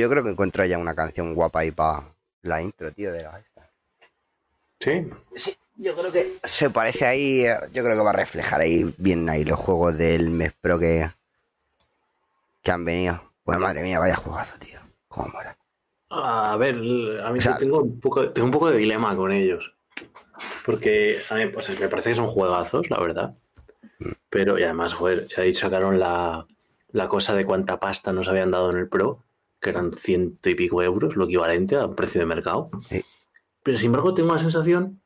yo creo que encuentro ya una canción guapa ahí para la intro, tío, de la esta. Sí. Sí, yo creo que se parece ahí, eh, yo creo que va a reflejar ahí bien ahí los juegos del mes pro que, que han venido. Pues madre mía, vaya jugazo, tío. Cómo mola. A ver, a mí O sea- tengo, un poco, tengo un poco de dilema con ellos. Porque a mí, pues, me parece que son juegazos, la verdad. Pero, y además, joder, ahí sacaron la, la cosa de cuánta pasta nos habían dado en el Pro, que eran ciento y pico euros, lo equivalente a un precio de mercado. Sí. Pero sin embargo, tengo la sensación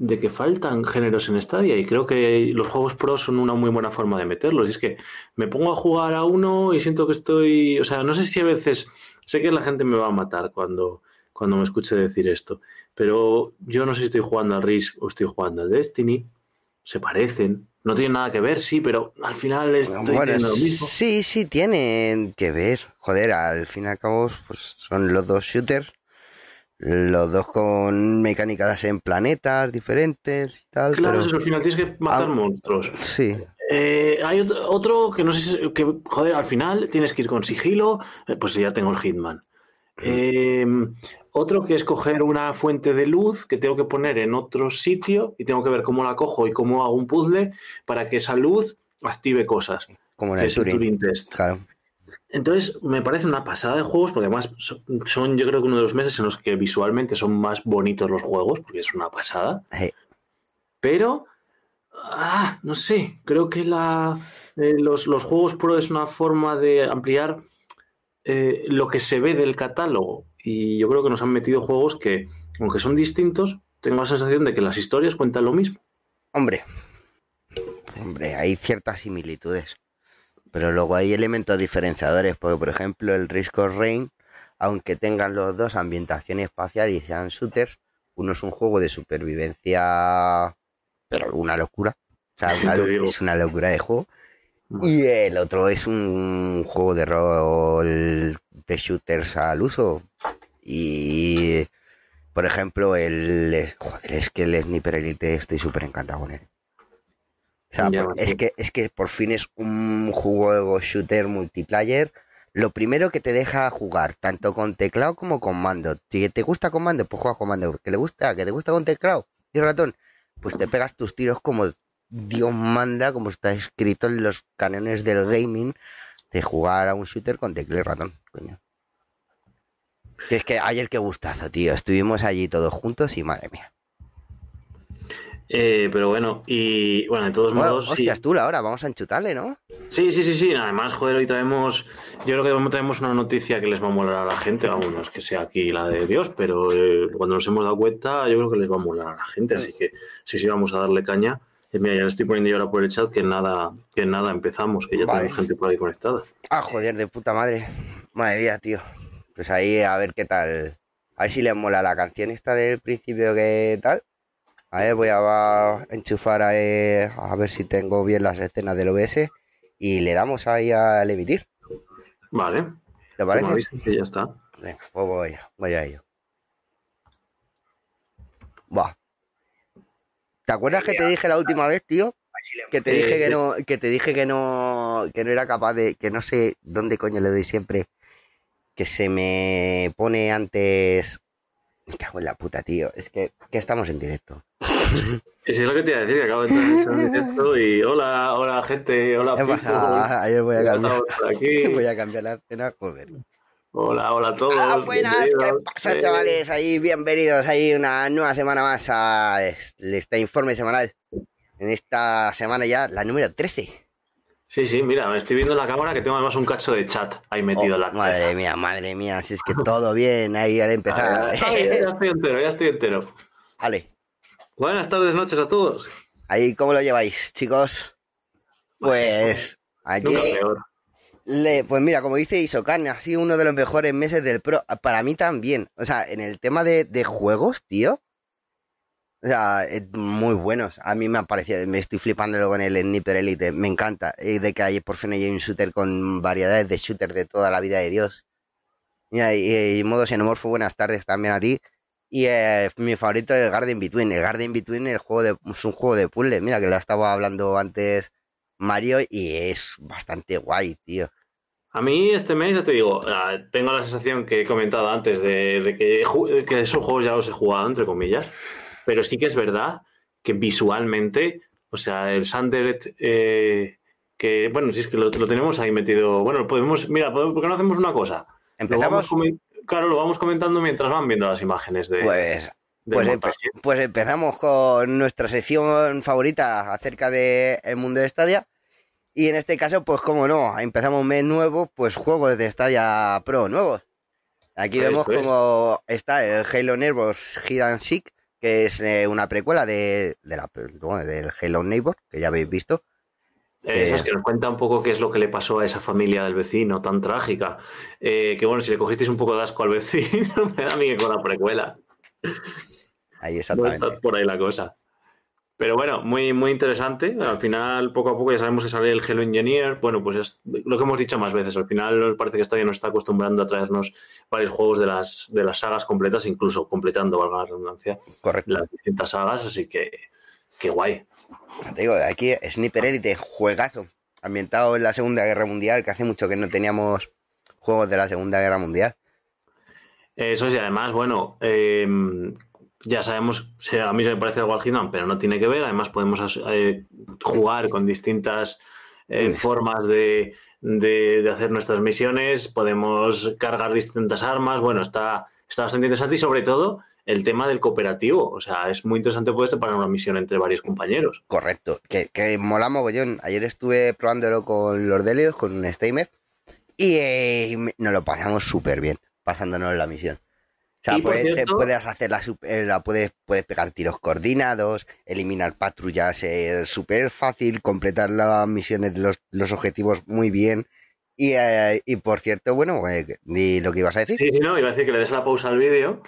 de que faltan géneros en Stadia y creo que los juegos Pro son una muy buena forma de meterlos. Y es que me pongo a jugar a uno y siento que estoy. O sea, no sé si a veces. Sé que la gente me va a matar cuando, cuando me escuche decir esto, pero yo no sé si estoy jugando al Risk o estoy jugando al Destiny. Se parecen. No tienen nada que ver, sí, pero al final estoy Bueno, lo mismo. sí, sí, tienen que ver. Joder, al fin y al cabo, pues son los dos shooters. Los dos con mecánicas en planetas diferentes y tal. Claro, pero- eso, al final tienes que matar Ah. monstruos. Sí, Eh, hay otro, otro que no sé si, que, joder, al final tienes que ir con sigilo, eh, pues ya tengo el Hitman. Eh, otro que es coger una fuente de luz que tengo que poner en otro sitio y tengo que ver cómo la cojo y cómo hago un puzzle para que esa luz active cosas. como el Turing. Turing Test. Claro. Entonces, me parece una pasada de juegos, porque además son, yo creo que uno de los meses en los que visualmente son más bonitos los juegos, porque es una pasada. Pero, ah, no sé, creo que la, eh, los, los juegos pro es una forma de ampliar eh, lo que se ve del catálogo. Y yo creo que nos han metido juegos que, aunque son distintos, tengo la sensación de que las historias cuentan lo mismo. Hombre, hombre, hay ciertas similitudes. Pero luego hay elementos diferenciadores, porque por ejemplo el Risk of Rain, aunque tengan los dos ambientación espacial y sean shooters, uno es un juego de supervivencia, pero una locura. O sea, una es una locura de juego. Y el otro es un juego de rol de shooters al uso. Y, por ejemplo, el... Joder, es que el Sniper Elite estoy súper encantado con él. O sea, Ya, por- sí. es, que, es que por fin es un juego shooter multiplayer. Lo primero que te deja jugar, tanto con teclado como con mando. Si te gusta con mando, pues juega con mando. Que le gusta, que te gusta con teclado y ratón, pues te pegas tus tiros como Dios manda, como está escrito en los cánones del gaming, de jugar a un shooter con teclado y ratón, coño. Que es que ayer qué gustazo, tío. Estuvimos allí todos juntos y madre mía. Eh, pero bueno, y bueno, de todos Bueno, modos, sí. hostias, tú, ahora vamos a enchutarle, ¿no? Sí, sí, sí, sí. Además, joder, hoy traemos. Yo creo que traemos una noticia que les va a molar a la gente. Vamos, no es que sea aquí la de Dios, pero eh, cuando nos hemos dado cuenta, yo creo que les va a molar a la gente. Así que sí, sí, vamos a darle caña. Mira, ya le estoy poniendo yo ahora por el chat que nada, que nada empezamos, que ya Vale. tenemos gente por ahí conectada. Ah, joder, de puta madre. Madre mía, tío. Pues ahí a ver qué tal. A ver si les mola la canción esta del principio que tal. A ver, voy a, enchufar a, a ver si tengo bien las escenas del OBS y le damos ahí al emitir. Vale. ¿Te Como parece? que ya está. Venga, pues voy, voy a ello. Va. ¿Te acuerdas que te dije la última vez, tío? Que te Eh, dije que sí. no, que te dije que no, que no era capaz de, que no sé dónde coño le doy siempre, que se me pone antes. Me cago en la puta, tío. Es que, que estamos en directo. Eso es lo que te iba a decir, que acabo de entrar en directo y hola, hola gente, hola ¿Qué people. pasa? Ayer voy a cambiar, voy a cambiar la escena, joder. Hola, hola a todos. Ah, buenas, ¿qué pasa, Eh, chavales? Ahí, bienvenidos ahí una nueva semana más a este informe semanal. En esta semana ya, la número 13. Sí, sí, mira, me estoy viendo en la cámara que tengo además un cacho de chat ahí metido Oh, en la madre cabeza. mía, madre mía, si es que todo bien ahí al empezar. Ya ya estoy entero, ya estoy entero. Vale, Buenas tardes, noches a todos. ahí, ¿cómo lo lleváis, chicos? Pues, aquí, Nunca peor. Le- pues mira, como dice Isokan, ha sido uno de los mejores meses del Pro. Para mí también. O sea, en el tema de, de juegos, tío. O sea, muy buenos. A mí me ha parecido, me estoy flipándolo con el Sniper Elite. Me encanta. eh, de que hay por fin hay un shooter con variedades de shooters de toda la vida de Dios. Mira, y, y modo xenomorfo, buenas tardes también a ti. Y eh, mi favorito es el Garden Between. El Garden Between el juego de, es un juego de puzzle. Mira, que lo estaba hablando antes Mario y es bastante guay, tío. A mí este mes, ya te digo, ah, tengo la sensación que he comentado antes de, que, que, esos juegos ya los he jugado, entre comillas, pero sí que es verdad que visualmente, o sea, el Sanderet, eh, que bueno, si es que lo, tenemos ahí metido, bueno, podemos, mira, ¿por qué no hacemos una cosa? Empezamos. claro, lo vamos comentando mientras van viendo las imágenes de. Pues pues, pues, empezamos con nuestra sección favorita acerca del el mundo de Stadia. Y en este caso, pues como no, empezamos un mes nuevo, pues juegos de Stadia Pro nuevos. Aquí vemos como está el Halo Neighbors Hidden Seek, que es eh, una precuela de, la, del Halo Neighbor, que ya habéis visto. Eso es que nos cuenta un poco qué es lo que le pasó a esa familia del vecino tan trágica. Eh, que bueno, si le cogisteis un poco de asco al vecino, me da a mí que con la precuela. Ahí exactamente. por ahí la cosa. Pero bueno, muy, muy interesante. Al final, poco a poco ya sabemos que sale el Hello Engineer. Bueno, pues es lo que hemos dicho más veces. Al final parece que ya nos está acostumbrando a traernos varios juegos de las, de las sagas completas, incluso completando, valga la redundancia, Correcto. las distintas sagas. Así que, qué guay. Te digo, aquí Sniper Elite, juegazo. Ambientado en la Segunda Guerra Mundial, que hace mucho que no teníamos juegos de la Segunda Guerra Mundial. Eso es, y además, bueno, eh, ya sabemos, a mí se me parece algo al pero no tiene que ver. Además, podemos eh, jugar con distintas eh, formas de, hacer nuestras misiones, podemos cargar distintas armas. Bueno, está, está bastante interesante y, sobre todo, el tema del cooperativo. O sea, es muy interesante poder separar una misión entre varios compañeros. Correcto, que, que mola mogollón. Ayer estuve probándolo con los Delios, con un Steamer, y eh, nos lo pasamos súper bien, pasándonos la misión. O sea, puedes, hacer la, eh, la puedes, puedes pegar tiros coordinados, eliminar patrullas es súper fácil, completar las misiones de los, objetivos muy bien. Y, eh, y por cierto, bueno, eh, lo que ibas a decir. Sí, sí, no, iba a decir que le des la pausa al vídeo,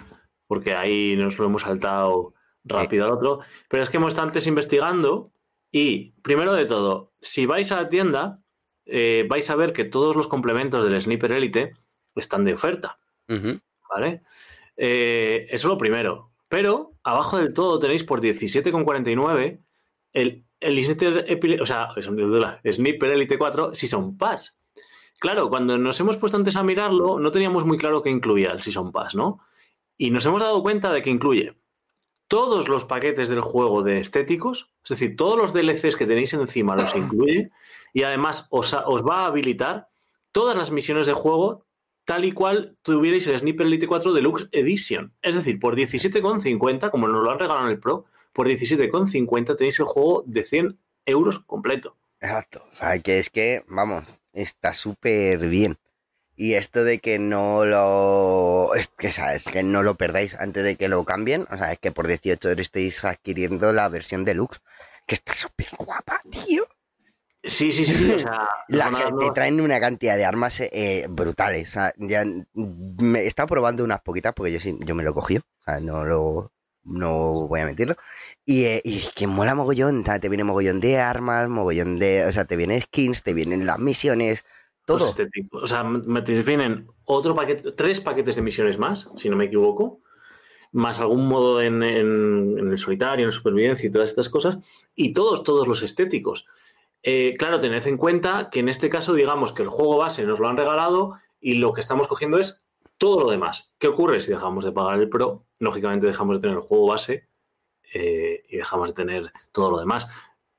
porque ahí nos lo hemos saltado rápido al otro. Pero es que hemos estado antes investigando y, primero de todo, si vais a la tienda, vais a ver que todos los complementos del Sniper Elite están de oferta. ¿Vale? Eh, eso es lo primero. Pero abajo del todo tenéis por 17,49 el, el Sniper, o sea, Sniper Elite 4 Season Pass. Claro, cuando nos hemos puesto antes a mirarlo, no teníamos muy claro qué incluía el Season Pass, ¿no? Y nos hemos dado cuenta de que incluye todos los paquetes del juego de estéticos, es decir, todos los DLCs que tenéis encima los incluye y además os, os va a habilitar todas las misiones de juego tal y cual tuvierais el Sniper Elite 4 Deluxe Edition. Es decir, por 17,50, como nos lo han regalado en el Pro, por 17,50 tenéis el juego de 100 euros completo. Exacto. O sea, que es que, vamos, está súper bien. Y esto de que no lo. Es que, ¿sabes? que no lo perdáis antes de que lo cambien. O sea, es que por 18 euros estáis adquiriendo la versión deluxe. Que está súper guapa, tío. Sí, sí, sí, sí. O sea, te traen una cantidad de armas eh, brutales. O sea, ya me he estado probando unas poquitas porque yo sí, yo me lo cogí. O sea, no lo no voy a mentirlo. Y, eh, y que mola mogollón, te viene mogollón de armas, mogollón de. O sea, te vienen skins, te vienen las misiones, todo. Pues este o sea, me vienen otro paquete, tres paquetes de misiones más, si no me equivoco. Más algún modo en, en, en el solitario, en supervivencia y todas estas cosas. Y todos, todos los estéticos. Eh, claro, tened en cuenta que en este caso, digamos que el juego base nos lo han regalado y lo que estamos cogiendo es todo lo demás. ¿Qué ocurre si dejamos de pagar el Pro? Lógicamente dejamos de tener el juego base eh, y dejamos de tener todo lo demás.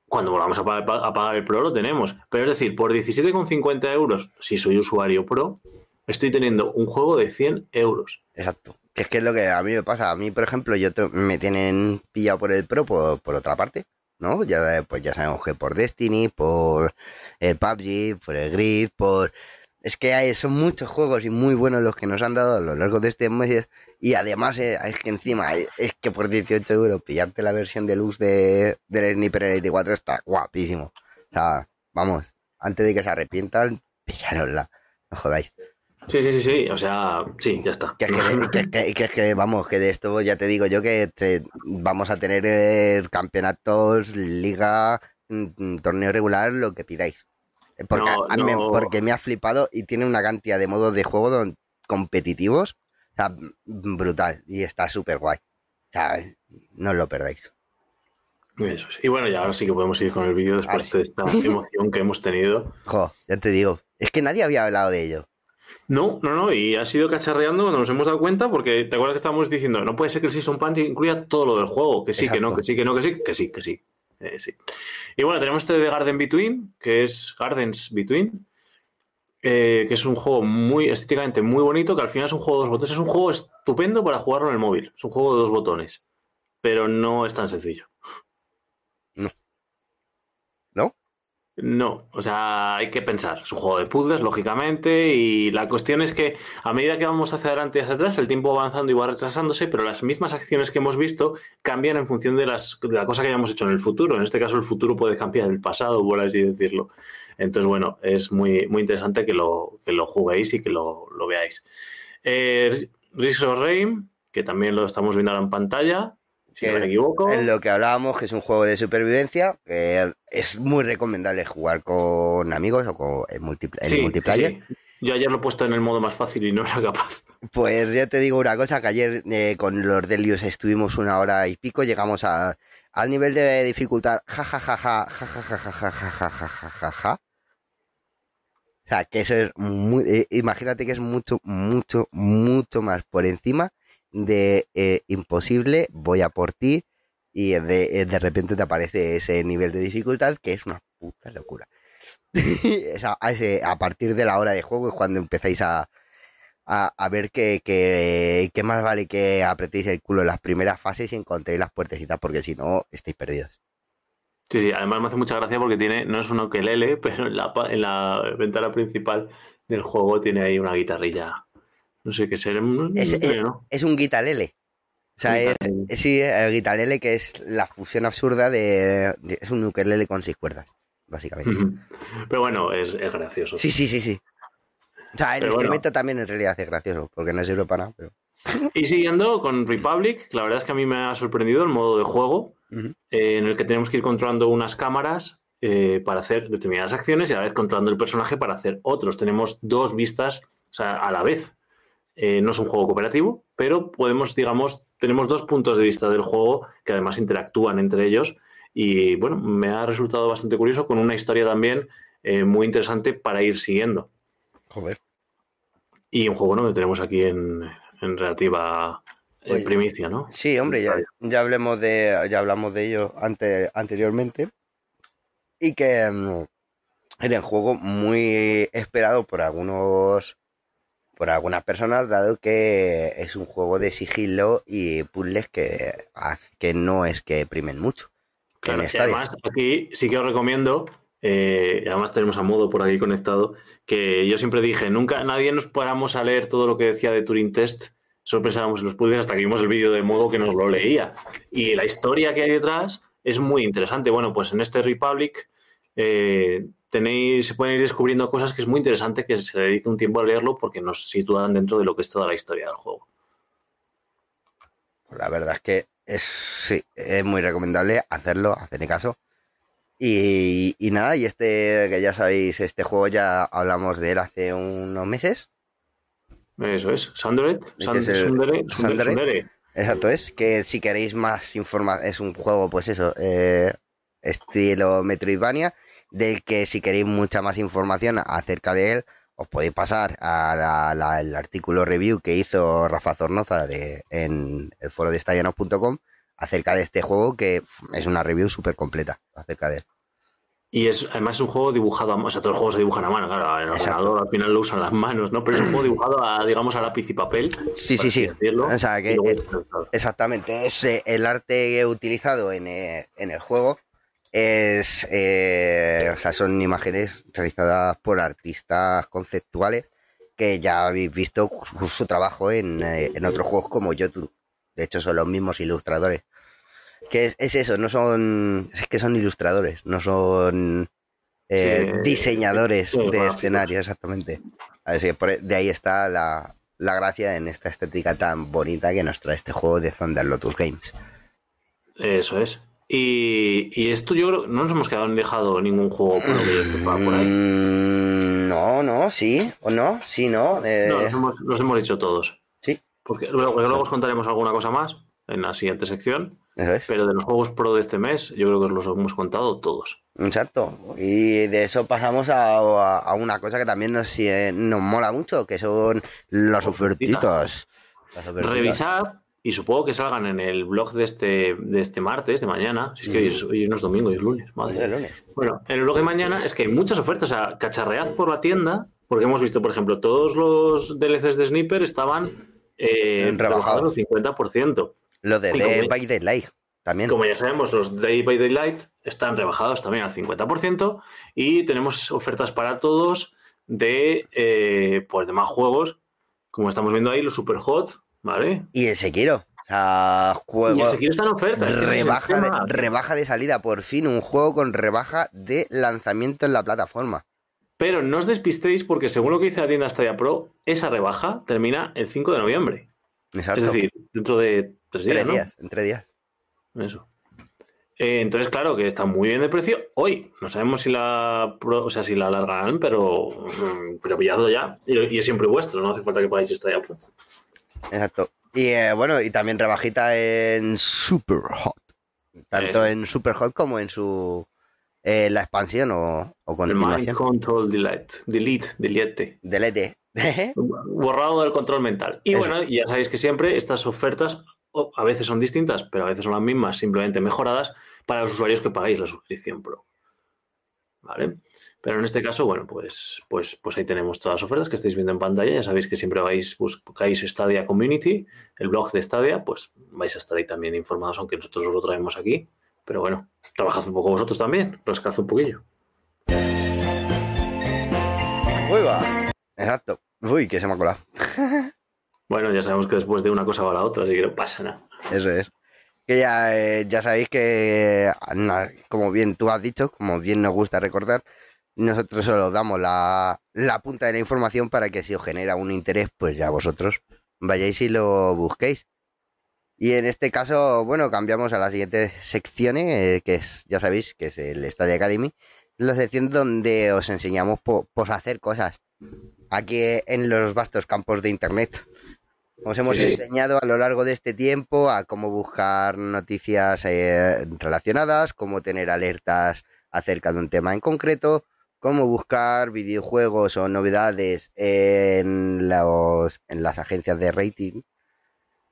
Cuando volvamos a pagar, el Pro lo tenemos. Pero es decir, por 17,50 euros, si soy usuario Pro, estoy teniendo un juego de 100 euros. Exacto. Es que es lo que a mí me pasa. A mí, por ejemplo, yo me tienen pillado por el Pro por otra parte. ¿No? Ya, pues ya sabemos que por Destiny, por el PUBG, por el Grid, por... Es que hay, son muchos juegos y muy buenos los que nos han dado a lo largo de este mes y además eh, es que encima es que por 18 euros pillarte la versión de luz de, del Sniper Elite 4 está guapísimo. O sea, vamos, antes de que se arrepientan, pillaronla, no jodáis. Sí, sí, sí, sí, o sea, sí, ya está. Que, es que, vamos, que de esto ya te digo yo que vamos a tener eh, campeonatos, liga, mm, mm, torneo regular, lo que pidáis. Porque, Me, porque me ha flipado y tiene una cantidad de modos de juego competitivos, o sea, brutal, y está súper guay. O sea, no lo perdáis. Eso es. Y bueno, ya ahora sí que podemos ir con el vídeo después de esta emoción que hemos tenido. Jo, ya te digo, es que nadie había hablado de ello. No, no, no, y ha sido cacharreando cuando nos hemos dado cuenta, porque te acuerdas que estábamos diciendo, no puede ser que el Season Pass incluya todo lo del juego, que sí, que no, que sí, que no, que sí, que sí, que sí. Eh, sí. Y bueno, tenemos este de Garden Between, que es Gardens Between, eh, que es un juego muy estéticamente muy bonito, que al final es un juego de dos botones. Es un juego estupendo para jugarlo en el móvil. Es un juego de dos botones, pero no es tan sencillo. No. ¿No? No, o sea, hay que pensar. Es un juego de puzzles, lógicamente, y la cuestión es que a medida que vamos hacia adelante y hacia atrás, el tiempo va avanzando y va retrasándose, pero las mismas acciones que hemos visto cambian en función de, las, de la cosa que hayamos hecho en el futuro. En este caso, el futuro puede cambiar el pasado, por así decirlo. Entonces, bueno, es muy, muy interesante que lo, que lo juguéis y que lo, lo veáis. Eh, que también lo estamos viendo ahora en pantalla, si no me equivoco. En lo que hablábamos, que es un juego de supervivencia, que es muy recomendable jugar con amigos o con, en, multiplayer. Yo ayer lo he puesto en el modo más fácil y no era capaz. Pues ya te digo una cosa, que ayer eh, con los Delius estuvimos una hora y pico, llegamos a, al nivel de dificultad jajajaja, jajajaja, O sea, que eso es muy, eh, imagínate que es mucho, mucho, mucho más por encima de eh, imposible, voy a por ti, y de, eh, de, repente te aparece ese nivel de dificultad que es una puta locura. a, a, partir de la hora de juego es cuando empezáis a, a, ver que, que, más vale que apretéis el culo en las primeras fases y encontréis las puertecitas, porque si no, estáis perdidos. Sí, sí, además me hace mucha gracia porque tiene, no es un ukelele, pero en la, en la ventana principal del juego tiene ahí una guitarrilla no sé qué será. Es, es, un guitarele. O sea, es, sí, el guitarele que es la fusión absurda de, Es un ukelele con seis cuerdas, básicamente. Pero bueno, es, gracioso. Sí, sí, sí, sí. O sea, el instrumento también en realidad es gracioso, porque no sirve para nada, pero... Y siguiendo con Republic, la verdad es que a mí me ha sorprendido el modo de juego, eh, en el que tenemos que ir controlando unas cámaras eh, para hacer determinadas acciones y a la vez controlando el personaje para hacer otros. Tenemos dos vistas o sea, a la vez. Eh, no es un juego cooperativo, pero podemos, digamos, tenemos dos puntos de vista del juego que además interactúan entre ellos. Y bueno, me ha resultado bastante curioso con una historia también eh, muy interesante para ir siguiendo. Joder. Y un juego ¿no? que tenemos aquí en, relativa primicia, ¿no? Sí, hombre, ya, ya, hablemos de, ya hablamos de ello ante, anteriormente. Y que mm, era un juego muy esperado por algunos por algunas personas, dado que es un juego de sigilo y puzzles que, que no es que primen mucho. Claro, además, aquí sí que os recomiendo, eh, además tenemos a modo por aquí conectado, que yo siempre dije, nunca nadie nos paramos a leer todo lo que decía de Turing Test, solo pensábamos en los puzzles hasta que vimos el vídeo de modo que nos lo leía. Y la historia que hay detrás es muy interesante. Bueno, pues en este Republic eh, tenéis, se pueden ir descubriendo cosas que es muy interesante que se dedique un tiempo a leerlo porque nos sitúan dentro de lo que es toda la historia del juego. La verdad es que es, sí, es muy recomendable hacerlo, hacerle caso. Y, nada, y este, que ya sabéis, este juego ya hablamos de él hace unos meses. Eso es, Sandret. Exacto, es que si queréis más información, es un juego, pues eso, eh, estilo Metroidvania, del que si queréis mucha más información acerca de él, os podéis pasar al artículo review que hizo Rafa Zornoza de, en el foro de estallanos.com acerca de este juego, que es una review súper completa acerca de él. Y es además es un juego dibujado a mano, o sea, todos los juegos se dibujan a mano, claro, el ordenador al final lo usan las manos, ¿no? Pero es un juego dibujado a, digamos, a lápiz y papel. Sí, sí, sí. o sea, que, exactamente, es eh, el arte utilizado en, eh, en el juego es, eh, o sea, son imágenes realizadas por artistas conceptuales que ya habéis visto su, trabajo en, eh, en, otros juegos como YouTube. De hecho, son los mismos ilustradores. Que es, eso, no son, es que son ilustradores, no son eh, diseñadores de escenario, exactamente. Así que de ahí está la, la gracia en esta estética tan bonita que nos trae este juego de Thunder Lotus Games. Eso es. Y, esto yo creo no nos hemos quedado en dejado ningún juego por, ahí. Mm, no, no, sí, o no, sí, no. Eh... No, los hemos, dicho todos. Sí. Porque luego, luego os contaremos alguna cosa más en la siguiente sección. Es. Pero de los juegos pro de este mes, yo creo que os los hemos contado todos. Exacto. Y de eso pasamos a, a- a una cosa que también nos, eh, nos mola mucho, que son los ofertitos. Las ofertitas. Revisad, y supongo que salgan en el blog de este, de este martes, de mañana. Si es que hoy, es, hoy no es domingo, hoy es lunes. Madre. Es lunes. Bueno, en el blog de mañana es que hay muchas ofertas. O sea, cacharread por la tienda, porque hemos visto, por ejemplo, todos los DLCs de Sniper estaban eh, Rebajados. al 50%. Lo de Y Dead como- by Daylight también. Como ya sabemos, los Day by Daylight están rebajados también al 50% y tenemos ofertas para todos de, eh, pues de más juegos, como estamos viendo ahí, los Super Hot, ¿vale? Y el Sekiro. O sea, Y juego. el Sekiro está en oferta. es el Rebaja de, rebaja de salida, por fin un juego con rebaja de lanzamiento en la plataforma. Pero no os despistéis porque según lo que dice la tienda Stadia Pro, esa rebaja termina el 5 de noviembre. Exacto. Es decir, dentro de tres días, tres ¿no? días, en tres días. Eso. Eh, entonces, claro que está muy bien de precio. Hoy no sabemos si la o sea, si la alargarán, pero, mm, pero pilladlo ya. Y, y es siempre vuestro, no hace falta que pagáis esta ya. Pro. Exacto. Y eh, bueno, y también rebajita en Super Hot. Tanto en Super Hot como en su eh, la expansión o, o Mind continuación. Control Delete. Delete, delete. Delete. Borrado del control mental. Y Eso. bueno, ya sabéis que siempre estas ofertas a veces son distintas, pero a veces son las mismas, simplemente mejoradas para los usuarios que pagáis la suscripción Pro. ¿Vale? Pero en este caso, bueno, pues, pues, pues ahí tenemos todas las ofertas que estáis viendo en pantalla. Ya sabéis que siempre vais, buscáis Stadia Community, el blog de Stadia, pues vais a estar ahí también informados, aunque nosotros os lo traemos aquí. Pero bueno, trabajad un poco vosotros también, rascad un poquillo. Uy, va. Exacto. Uy, que se me ha colado. Bueno, ya sabemos que después de una cosa va la otra, así que no pasa nada. Eso es. Que ya, eh, ya sabéis que, na- como bien tú has dicho, como bien nos gusta recordar, nosotros solo damos la, la punta de la información para que si os genera un interés, pues ya vosotros vayáis y lo busquéis. Y en este caso, bueno, cambiamos a la siguiente sección, eh, que es, ya sabéis, que es el Stadia Academy, la sección donde os enseñamos po- pues, hacer cosas aquí en los vastos campos de Internet. Os hemos Sí. enseñado a lo largo de este tiempo a cómo buscar noticias eh, relacionadas, cómo tener alertas acerca de un tema en concreto, cómo buscar videojuegos o novedades en, las agencias de rating.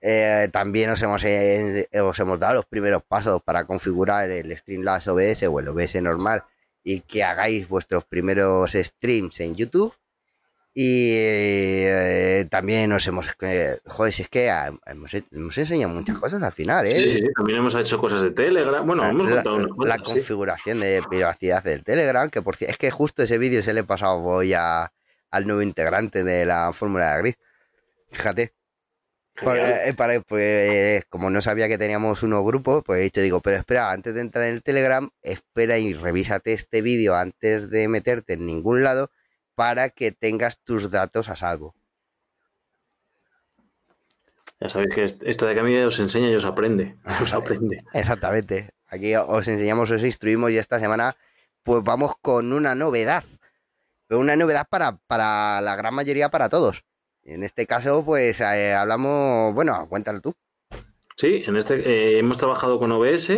Eh, también os hemos, eh, os hemos dado los primeros pasos para configurar el Streamlabs OBS o el OBS normal y que hagáis vuestros primeros streams en YouTube. Y eh, también nos hemos... eh, joder, si es que ah, hemos, hemos enseñado muchas cosas al final, ¿eh? Sí, sí, también hemos hecho cosas de Telegram. Bueno, hemos la, contado unas la cosas, sí. configuración de privacidad del Telegram, que por es que justo ese vídeo se le he pasado hoy a, al nuevo integrante de la Fórmula de Grid. Fíjate, para- eh, para- pues, como no sabía que teníamos unos grupos, pues he dicho, digo, pero espera, antes de entrar en el Telegram, espera y revísate este vídeo antes de meterte en ningún lado para que tengas tus datos a salvo. Ya sabéis que est- esta de Camille os enseña y os aprende. Os aprende. Exactamente. Aquí os enseñamos, os instruimos y esta semana pues vamos con una novedad. Pero una novedad para, para la gran mayoría, para todos. En este caso, pues eh, hablamos, bueno, cuéntalo tú. Sí, en este eh, hemos trabajado con OBS,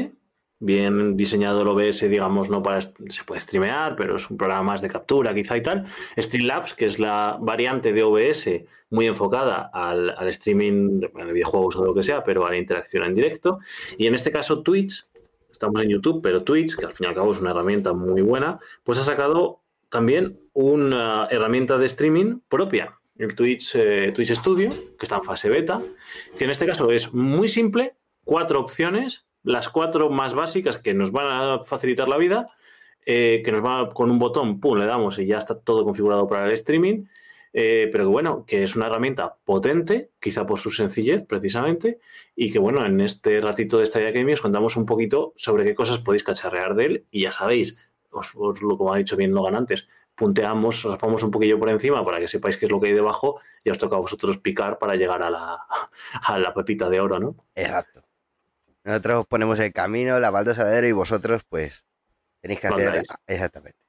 bien diseñado el OBS, digamos, no para se puede streamear, pero es un programa más de captura quizá y tal. Streamlabs, que es la variante de OBS muy enfocada al, al streaming de videojuegos o lo que sea, pero a la interacción en directo. Y en este caso Twitch, estamos en YouTube, pero Twitch, que al fin y al cabo es una herramienta muy buena, pues ha sacado también una herramienta de streaming propia, el Twitch, eh, Twitch Studio, que está en fase beta, que en este caso es muy simple, cuatro opciones, las cuatro más básicas que nos van a facilitar la vida, eh, que nos va con un botón, pum, le damos y ya está todo configurado para el streaming, eh, pero que bueno, que es una herramienta potente, quizá por su sencillez precisamente, y que bueno, en este ratito de Stadia Academy os contamos un poquito sobre qué cosas podéis cacharrear de él, y ya sabéis, os, lo como ha dicho bien Logan antes, punteamos, raspamos un poquillo por encima para que sepáis qué es lo que hay debajo, y os toca a vosotros picar para llegar a la, a la pepita de oro, ¿no? Exacto. Nosotros ponemos el camino, la baldosadera y vosotros, pues, tenéis que hacer Mandáis. exactamente.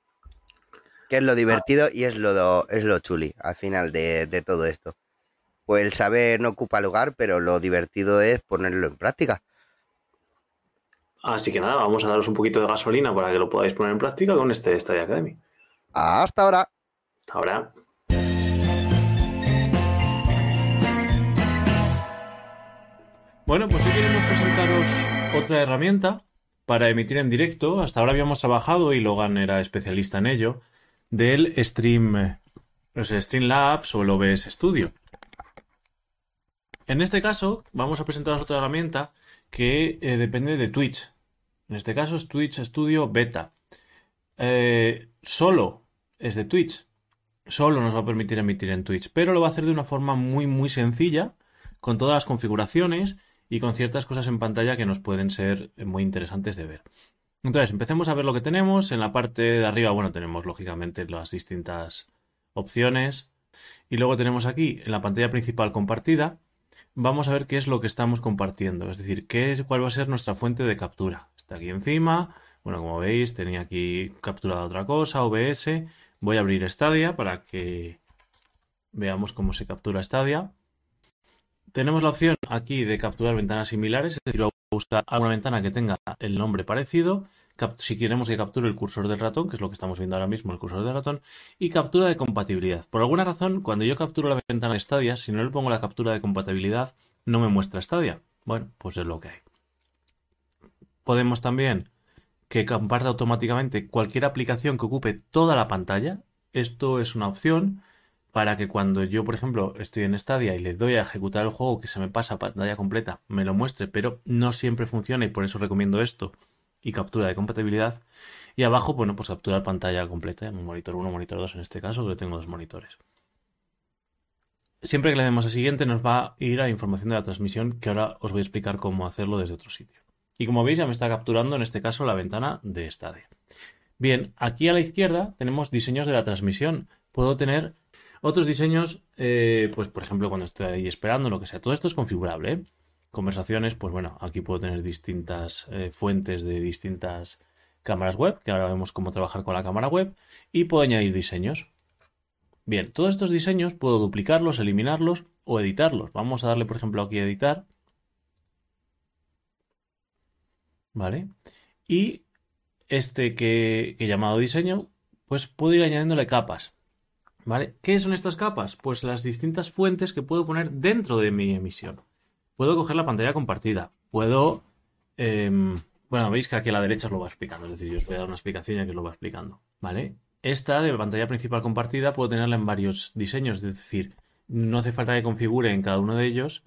Que es lo divertido y es lo, es lo chuli al final de, de todo esto. Pues el saber no ocupa lugar, pero lo divertido es ponerlo en práctica. Así que nada, vamos a daros un poquito de gasolina para que lo podáis poner en práctica con este Stadia Academy. Hasta ahora. Hasta ahora. Bueno, pues hoy queremos presentaros otra herramienta para emitir en directo. Hasta ahora habíamos trabajado, y Logan era especialista en ello, del Stream, los Streamlabs o el OBS Studio. En este caso, vamos a presentaros otra herramienta que eh, depende de Twitch. En este caso es Twitch Studio Beta. Eh, solo es de Twitch. Solo nos va a permitir emitir en Twitch, pero lo va a hacer de una forma muy muy sencilla, con todas las configuraciones y con ciertas cosas en pantalla que nos pueden ser muy interesantes de ver. Entonces, empecemos a ver lo que tenemos. En la parte de arriba, bueno, tenemos lógicamente las distintas opciones. Y luego tenemos aquí, en la pantalla principal compartida, vamos a ver qué es lo que estamos compartiendo. Es decir, qué es, cuál va a ser nuestra fuente de captura. Está aquí encima. Bueno, como veis, tenía aquí capturada otra cosa, OBS. Voy a abrir Stadia para que veamos cómo se captura Stadia. Tenemos la opción aquí de capturar ventanas similares, es decir, buscar alguna ventana que tenga el nombre parecido. Si queremos que capture el cursor del ratón, que es lo que estamos viendo ahora mismo, el cursor del ratón, y captura de compatibilidad. Por alguna razón, cuando yo capturo la ventana de Stadia, si no le pongo la captura de compatibilidad, no me muestra Stadia. Bueno, pues es lo que hay. Podemos también que comparta automáticamente cualquier aplicación que ocupe toda la pantalla. Esto es una opción para que cuando yo, por ejemplo, estoy en Stadia y le doy a ejecutar el juego que se me pasa pantalla completa, me lo muestre, pero no siempre funciona y por eso recomiendo esto y captura de compatibilidad. Y abajo, bueno, pues captura pantalla completa, en monitor 1, monitor 2 en este caso, que tengo dos monitores. Siempre que le demos a siguiente nos va a ir a información de la transmisión, que ahora os voy a explicar cómo hacerlo desde otro sitio. Y como veis ya me está capturando en este caso la ventana de Stadia. Bien, aquí a la izquierda tenemos diseños de la transmisión. Puedo tener otros diseños, eh, pues por ejemplo, cuando estoy ahí esperando, lo que sea, todo esto es configurable. ¿eh? Conversaciones, pues bueno, aquí puedo tener distintas eh, fuentes de distintas cámaras web, que ahora vemos cómo trabajar con la cámara web, y puedo añadir diseños. Bien, todos estos diseños puedo duplicarlos, eliminarlos o editarlos. Vamos a darle, por ejemplo, aquí a editar. ¿Vale? Y este que, que he llamado diseño, pues puedo ir añadiéndole capas. ¿Vale? ¿Qué son estas capas? Pues las distintas fuentes que puedo poner dentro de mi emisión. Puedo coger la pantalla compartida. Puedo... Em, bueno, veis que aquí a la derecha os lo va explicando. Es decir, yo os voy a dar una explicación ya que os lo va explicando. ¿Vale? Esta de pantalla principal compartida puedo tenerla en varios diseños. Es decir, no hace falta que configure en cada uno de ellos,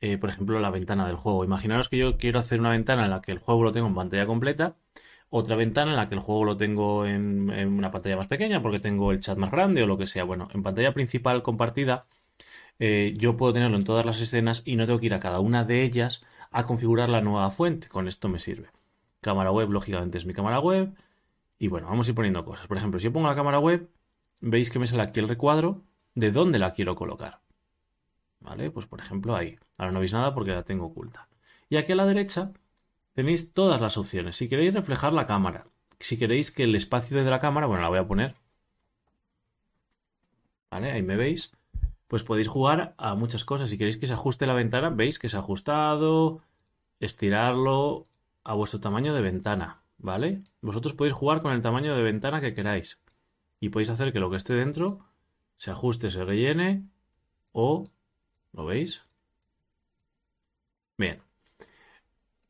eh, por ejemplo, la ventana del juego. Imaginaros que yo quiero hacer una ventana en la que el juego lo tengo en pantalla completa otra ventana en la que el juego lo tengo en, una pantalla más pequeña porque tengo el chat más grande o lo que sea. Bueno, en pantalla principal compartida eh, yo puedo tenerlo en todas las escenas y no tengo que ir a cada una de ellas a configurar la nueva fuente. Con esto me sirve. Cámara web, lógicamente, es mi cámara web. Y bueno, vamos a ir poniendo cosas. Por ejemplo, si yo pongo la cámara web, veis que me sale aquí el recuadro de dónde la quiero colocar. ¿Vale? Pues por ejemplo ahí. Ahora no veis nada porque la tengo oculta. Y aquí a la derecha tenéis todas las opciones. Si queréis reflejar la cámara, si queréis que el espacio de la cámara, bueno, la voy a poner. ¿Vale? Ahí me veis. Pues podéis jugar a muchas cosas. Si queréis que se ajuste la ventana, veis que se ha ajustado, estirarlo a vuestro tamaño de ventana. ¿Vale? Vosotros podéis jugar con el tamaño de ventana que queráis. Y podéis hacer que lo que esté dentro se ajuste, se rellene o... ¿Lo veis? Bien.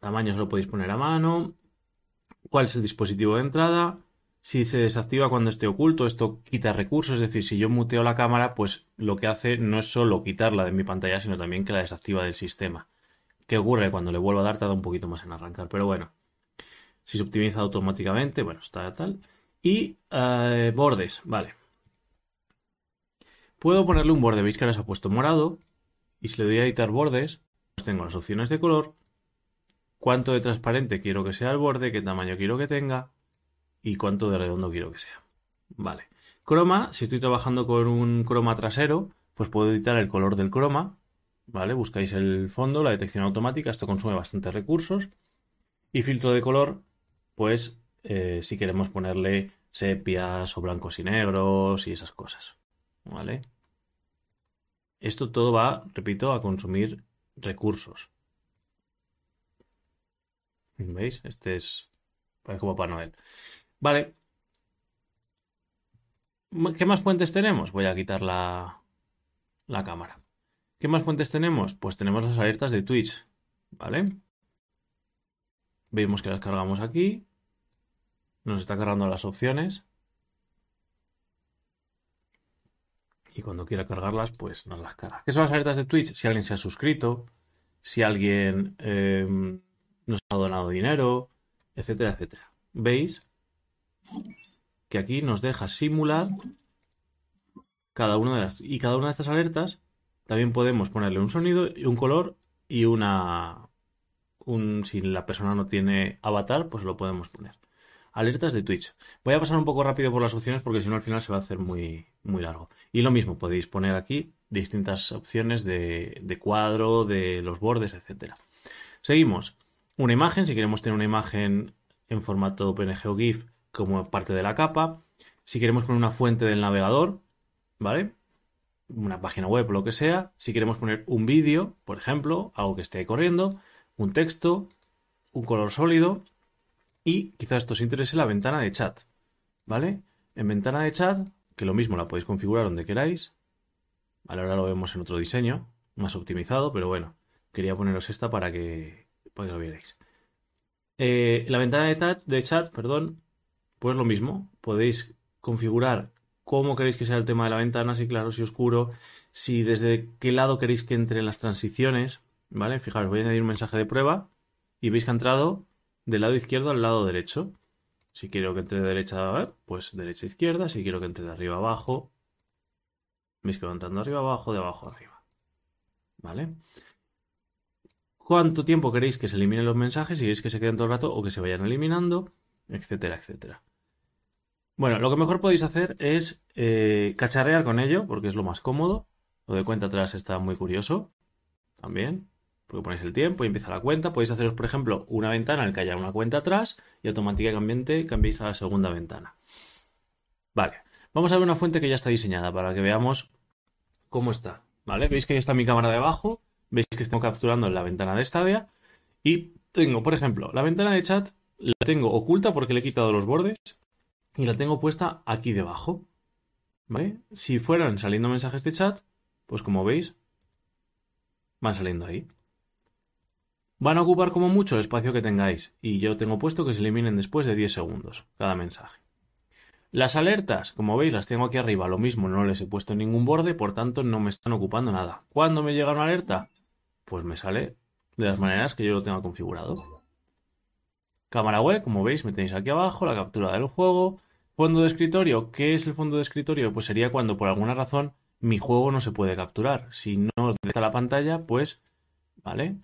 Tamaños lo podéis poner a mano. ¿Cuál es el dispositivo de entrada? Si se desactiva cuando esté oculto, esto quita recursos, es decir, si yo muteo la cámara, pues lo que hace no es solo quitarla de mi pantalla, sino también que la desactiva del sistema. ¿Qué ocurre? Cuando le vuelvo a dar tarda un poquito más en arrancar, pero bueno. Si se optimiza automáticamente, bueno, está tal. Y eh, bordes, vale. Puedo ponerle un borde, veis que ahora se ha puesto morado. Y si le doy a editar bordes, pues tengo las opciones de color cuánto de transparente quiero que sea el borde, qué tamaño quiero que tenga y cuánto de redondo quiero que sea. Vale. Croma, si estoy trabajando con un croma trasero, pues puedo editar el color del croma. ¿Vale? Buscáis el fondo, la detección automática, esto consume bastantes recursos. Y filtro de color, pues eh, si queremos ponerle sepias o blancos y negros y esas cosas. ¿Vale? Esto todo va, repito, a consumir recursos. ¿Veis? Este es. Como Papá Noel. Vale. ¿Qué más fuentes tenemos? Voy a quitar la, la cámara. ¿Qué más fuentes tenemos? Pues tenemos las alertas de Twitch. ¿Vale? Vemos que las cargamos aquí. Nos está cargando las opciones. Y cuando quiera cargarlas, pues nos las carga. ¿Qué son las alertas de Twitch? Si alguien se ha suscrito, si alguien em, nos ha donado dinero, etcétera, etcétera. ¿Veis? Que aquí nos deja simular cada una de las. Y cada una de estas alertas también podemos ponerle un sonido y un color y una. Un, si la persona no tiene avatar, pues lo podemos poner. Alertas de Twitch. Voy a pasar un poco rápido por las opciones porque si no al final se va a hacer muy, muy largo. Y lo mismo, podéis poner aquí distintas opciones de, de cuadro, de los bordes, etcétera. Seguimos. Una imagen, si queremos tener una imagen en formato PNG o GIF como parte de la capa. Si queremos poner una fuente del navegador, ¿vale? Una página web o lo que sea. Si queremos poner un vídeo, por ejemplo, algo que esté corriendo, un texto, un color sólido y quizás esto os interese la ventana de chat, ¿vale? En ventana de chat, que lo mismo la podéis configurar donde queráis. Ahora lo vemos en otro diseño, más optimizado, pero bueno, quería poneros esta para que, para que lo vierais. Eh, la ventana de, de chat, perdón, pues lo mismo, podéis configurar cómo queréis que sea el tema de la ventana, si claro, si oscuro, si desde qué lado queréis que entren las transiciones, ¿vale? Fijaros, voy a añadir un mensaje de prueba y veis que ha entrado del lado izquierdo al lado derecho. Si quiero que entre de derecha, pues derecha izquierda. Si quiero que entre de arriba abajo, veis que va entrando arriba abajo, de abajo arriba. ¿Vale? ¿Cuánto tiempo queréis que se eliminen los mensajes? Si queréis que se queden todo el rato o que se vayan eliminando, etcétera, etcétera. Bueno, lo que mejor podéis hacer es eh, cacharrear con ello, porque es lo más cómodo. Lo de cuenta atrás está muy curioso. También porque ponéis el tiempo y empieza la cuenta. Podéis haceros, por ejemplo, una ventana en la que haya una cuenta atrás y automáticamente cambiéis a la segunda ventana. Vale, vamos a ver una fuente que ya está diseñada para que veamos cómo está. ¿Vale? Veis que ahí está mi cámara de abajo, veis que estoy capturando en la ventana de Stadia y tengo, por ejemplo, la ventana de chat la tengo oculta porque le he quitado los bordes y la tengo puesta aquí debajo. ¿Vale? Si fueran saliendo mensajes de chat, pues como veis, van saliendo ahí. Van a ocupar como mucho el espacio que tengáis y yo tengo puesto que se eliminen después de 10 segundos cada mensaje. Las alertas, como veis, las tengo aquí arriba, lo mismo, no les he puesto ningún borde, por tanto no me están ocupando nada. ¿Cuándo me llega una alerta? Pues me sale de las maneras que yo lo tenga configurado. Cámara web, como veis, me tenéis aquí abajo, la captura del juego. Fondo de escritorio, ¿qué es el fondo de escritorio? Pues sería cuando por alguna razón mi juego no se puede capturar. Si no está la pantalla, pues, ¿vale?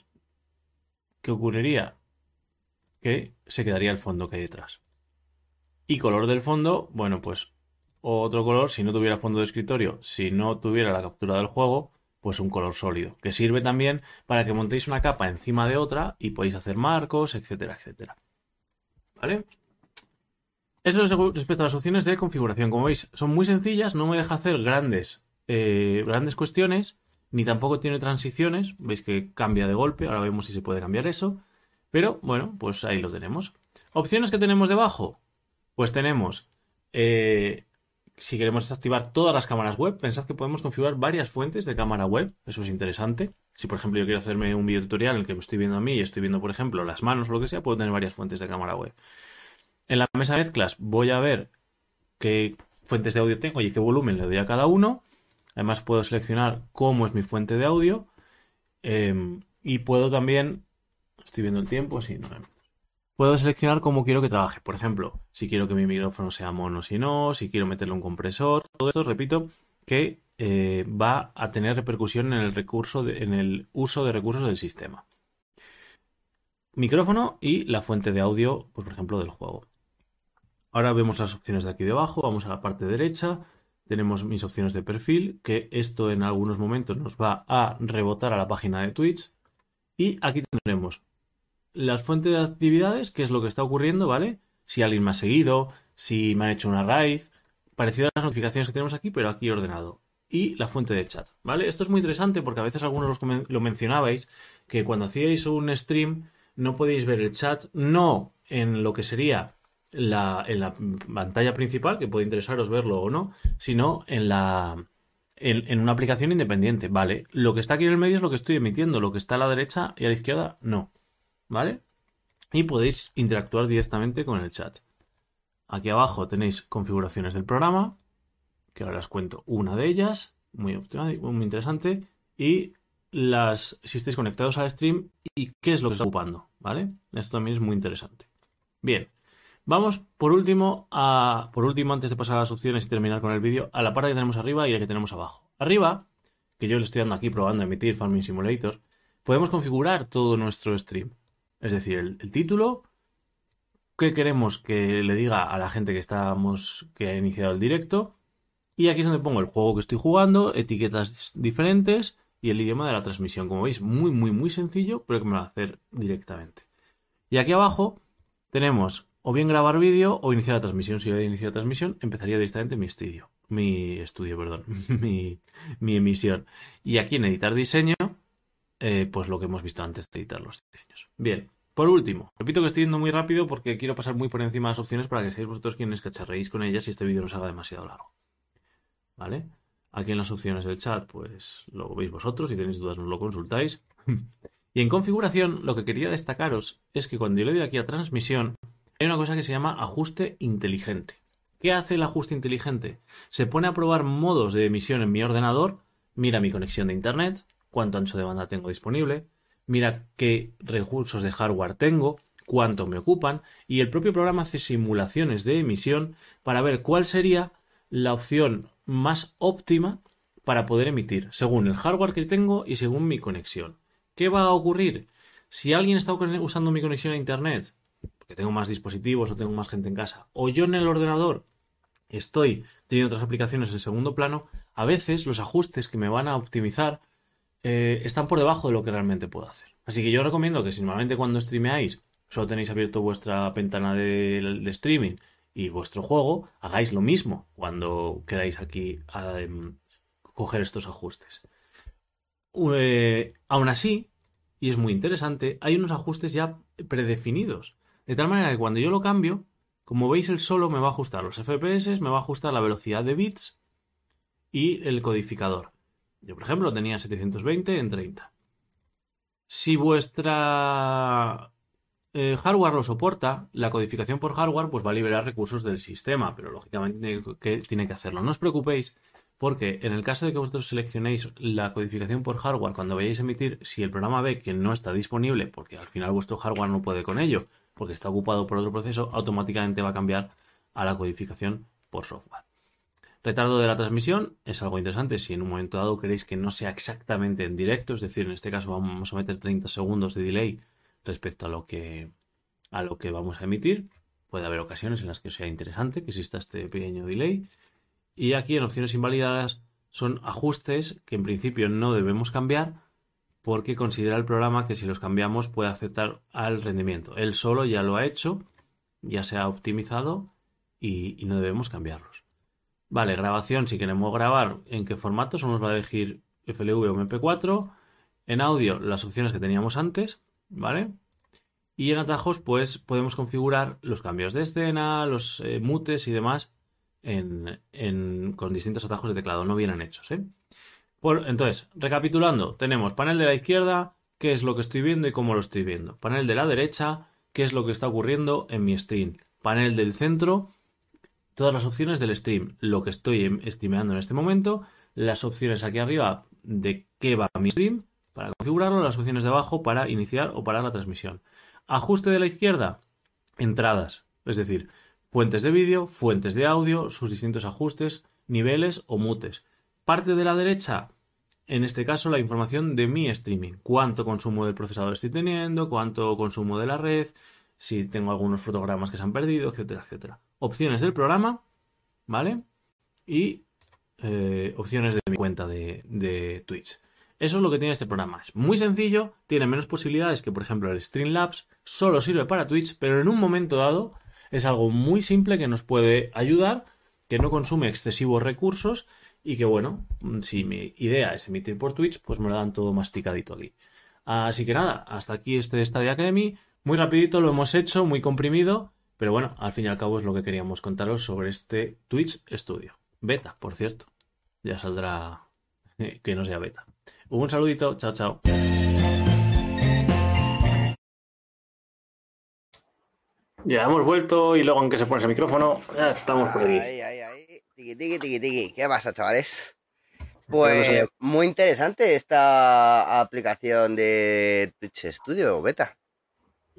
¿qué ocurriría? Que se quedaría el fondo que hay detrás. Y color del fondo, bueno, pues otro color, si no tuviera fondo de escritorio, si no tuviera la captura del juego, pues un color sólido, que sirve también para que montéis una capa encima de otra y podéis hacer marcos, etcétera, etcétera. ¿Vale? Eso es respecto a las opciones de configuración. Como veis, son muy sencillas, no me deja hacer grandes, eh, grandes cuestiones ni tampoco tiene transiciones. Veis que cambia de golpe. Ahora vemos si se puede cambiar eso. Pero bueno, pues ahí lo tenemos. Opciones que tenemos debajo. Pues tenemos, eh, si queremos desactivar todas las cámaras web, pensad que podemos configurar varias fuentes de cámara web. Eso es interesante. Si por ejemplo yo quiero hacerme un video tutorial en el que me estoy viendo a mí y estoy viendo por ejemplo las manos o lo que sea, puedo tener varias fuentes de cámara web. En la mesa de mezclas voy a ver qué fuentes de audio tengo y qué volumen le doy a cada uno. Además puedo seleccionar cómo es mi fuente de audio em, y puedo también, estoy viendo el tiempo, sí, no Puedo seleccionar cómo quiero que trabaje. Por ejemplo, si quiero que mi micrófono sea mono, si no, si quiero meterle un compresor, todo esto, repito, que eh, va a tener repercusión en el, recurso en el uso de recursos del sistema. Micrófono y la fuente de audio, pues, por ejemplo, del juego. Ahora vemos las opciones de aquí debajo, vamos a la parte derecha, tenemos mis opciones de perfil, que esto en algunos momentos nos va a rebotar a la página de Twitch. Y aquí tendremos las fuentes de actividades, que es lo que está ocurriendo, ¿vale? Si alguien me ha seguido, si me han hecho una raíz, parecido a las notificaciones que tenemos aquí, pero aquí ordenado. Y la fuente de chat, ¿vale? Esto es muy interesante porque a veces algunos lo mencionabais, que cuando hacíais un stream no podéis ver el chat, no en lo que sería la, en la pantalla principal, que puede interesaros verlo o no, sino en la en, en, una aplicación independiente, ¿vale? Lo que está aquí en el medio es lo que estoy emitiendo, lo que está a la derecha y a la izquierda, no, ¿vale? Y podéis interactuar directamente con el chat. Aquí abajo tenéis configuraciones del programa, que ahora os cuento una de ellas, muy, muy interesante, y las si estáis conectados al stream y qué es lo que está ocupando, ¿vale? Esto también es muy interesante. Bien, vamos por último a por último antes de pasar a las opciones y terminar con el vídeo a la parte que tenemos arriba y la que tenemos abajo. Arriba, que yo le estoy dando aquí probando a emitir Farming Simulator, podemos configurar todo nuestro stream. Es decir, el, título, qué queremos que le diga a la gente que estamos que ha iniciado el directo y aquí es donde pongo el juego que estoy jugando, etiquetas diferentes y el idioma de la transmisión. Como veis, muy, muy, muy sencillo, pero que me lo va a hacer directamente. Y aquí abajo tenemos o bien grabar vídeo o iniciar la transmisión. Si yo iniciar la transmisión, empezaría directamente mi estudio. Mi estudio, perdón. mi, mi, emisión. Y aquí en editar diseño, eh, pues lo que hemos visto antes de editar los diseños. Bien. Por último, repito que estoy yendo muy rápido porque quiero pasar muy por encima de las opciones para que seáis vosotros quienes cacharreéis con ellas y este vídeo no se haga demasiado largo. ¿Vale? Aquí en las opciones del chat, pues lo veis vosotros. Si tenéis dudas, nos lo consultáis. y en configuración, lo que quería destacaros es que cuando yo le doy aquí a transmisión, hay una cosa que se llama ajuste inteligente. ¿Qué hace el ajuste inteligente? Se pone a probar modos de emisión en mi ordenador, mira mi conexión de internet, cuánto ancho de banda tengo disponible, mira qué recursos de hardware tengo, cuánto me ocupan, y el propio programa hace simulaciones de emisión para ver cuál sería la opción más óptima para poder emitir, según el hardware que tengo y según mi conexión. ¿Qué va a ocurrir? Si alguien está usando mi conexión a Internet, porque tengo más dispositivos o tengo más gente en casa, o yo en el ordenador estoy teniendo otras aplicaciones en segundo plano, a veces los ajustes que me van a optimizar eh, están por debajo de lo que realmente puedo hacer. Así que yo recomiendo que si normalmente cuando streameáis solo tenéis abierto vuestra ventana de, streaming y vuestro juego, hagáis lo mismo cuando queráis aquí um, coger estos ajustes. Aún así, y es muy interesante, hay unos ajustes ya predefinidos. De tal manera que cuando yo lo cambio, como veis, el solo me va a ajustar los FPS, me va a ajustar la velocidad de bits y el codificador. Yo, por ejemplo, tenía 720 en 30. Si vuestra eh, hardware lo soporta, la codificación por hardware pues va a liberar recursos del sistema, pero lógicamente que, tiene que hacerlo. No os preocupéis porque en el caso de que vosotros seleccionéis la codificación por hardware cuando vayáis a emitir, si el programa ve que no está disponible, porque al final vuestro hardware no puede con ello, porque está ocupado por otro proceso, automáticamente va a cambiar a la codificación por software. Retardo de la transmisión es algo interesante si en un momento dado queréis que no sea exactamente en directo, es decir, en este caso vamos a meter 30 segundos de delay respecto a lo que a lo que vamos a emitir. Puede haber ocasiones en las que sea interesante que exista este pequeño delay. Y aquí en opciones invalidadas son ajustes que en principio no debemos cambiar porque considera el programa que si los cambiamos puede afectar al rendimiento. Él solo ya lo ha hecho, ya se ha optimizado y, y no debemos cambiarlos. Vale, grabación, si queremos grabar, ¿en qué formato? Solo nos va a elegir FLV o MP4. En audio, las opciones que teníamos antes. ¿vale? Y en atajos, pues podemos configurar los cambios de escena, los eh, mutes y demás en, con distintos atajos de teclado, no vienen hechos, ¿eh? Por, entonces, recapitulando, tenemos panel de la izquierda, qué es lo que estoy viendo y cómo lo estoy viendo. Panel de la derecha, qué es lo que está ocurriendo en mi stream. Panel del centro, todas las opciones del stream, lo que estoy em, streameando en este momento, las opciones aquí arriba de qué va mi stream para configurarlo, las opciones de abajo para iniciar o parar la transmisión. Ajuste de la izquierda, entradas, es decir, fuentes de vídeo, fuentes de audio, sus distintos ajustes, niveles o mutes. Parte de la derecha, en este caso la información de mi streaming, cuánto consumo del procesador estoy teniendo, cuánto consumo de la red, si tengo algunos fotogramas que se han perdido, etcétera, etcétera. Opciones del programa, ¿vale? Y eh, opciones de mi cuenta de, de Twitch. Eso es lo que tiene este programa. Es muy sencillo, tiene menos posibilidades que, por ejemplo, el Streamlabs. Solo sirve para Twitch, pero en un momento dado es algo muy simple que nos puede ayudar, que no consume excesivos recursos y que, bueno, si mi idea es emitir por Twitch, pues me lo dan todo masticadito aquí. Así que nada, hasta aquí este Stadia Academy. Muy rapidito lo hemos hecho, muy comprimido, pero bueno, al fin y al cabo es lo que queríamos contaros sobre este Twitch Studio. Beta, por cierto. Ya saldrá que no sea beta. Un saludito, chao, chao. Ya hemos vuelto y luego en que se pone ese micrófono, ya estamos por aquí. Ahí, ahí, ahí. Tiki, tiki, tiki, tiki. ¿Qué pasa, chavales? Pues muy interesante esta aplicación de Twitch Studio Beta.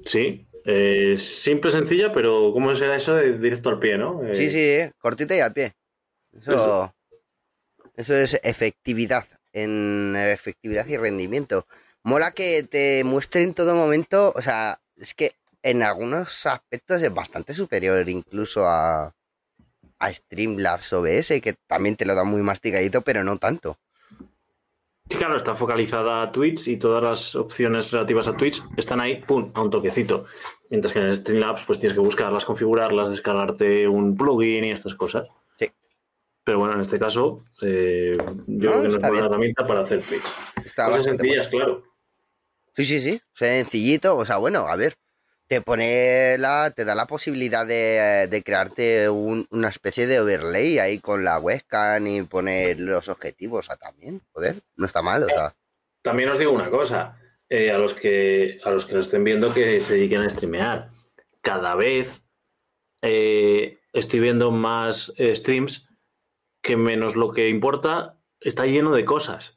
Sí, eh, simple, sencilla, pero ¿cómo será eso de directo al pie, no? Eh, sí, sí, cortita y al pie. Eso, eso, es efectividad, en efectividad y rendimiento. Mola que te muestre en todo momento, o sea, es que en algunos aspectos es bastante superior incluso a, a Streamlabs OBS, que también te lo da muy masticadito, pero no tanto. Claro, está focalizada a Twitch y todas las opciones relativas a Twitch están ahí, pum, a un toquecito. Mientras que en Streamlabs pues tienes que buscarlas, configurarlas, descargarte un plugin y estas cosas. Sí. Pero bueno, en este caso, eh, yo creo que no es una herramienta para hacer Twitch. Está Cosas sencillas, claro. Sí, sí, sí. Sencillito. O sea, bueno, a ver te pone la, te da la posibilidad de, crearte una especie de overlay ahí con la webcam y poner los objetivos, o sea, también, joder, no está mal, o sea. También os digo una cosa, eh, a los que a los que nos estén viendo que se dediquen a streamear, cada vez eh, estoy viendo más eh, streams que menos lo que importa está lleno de cosas.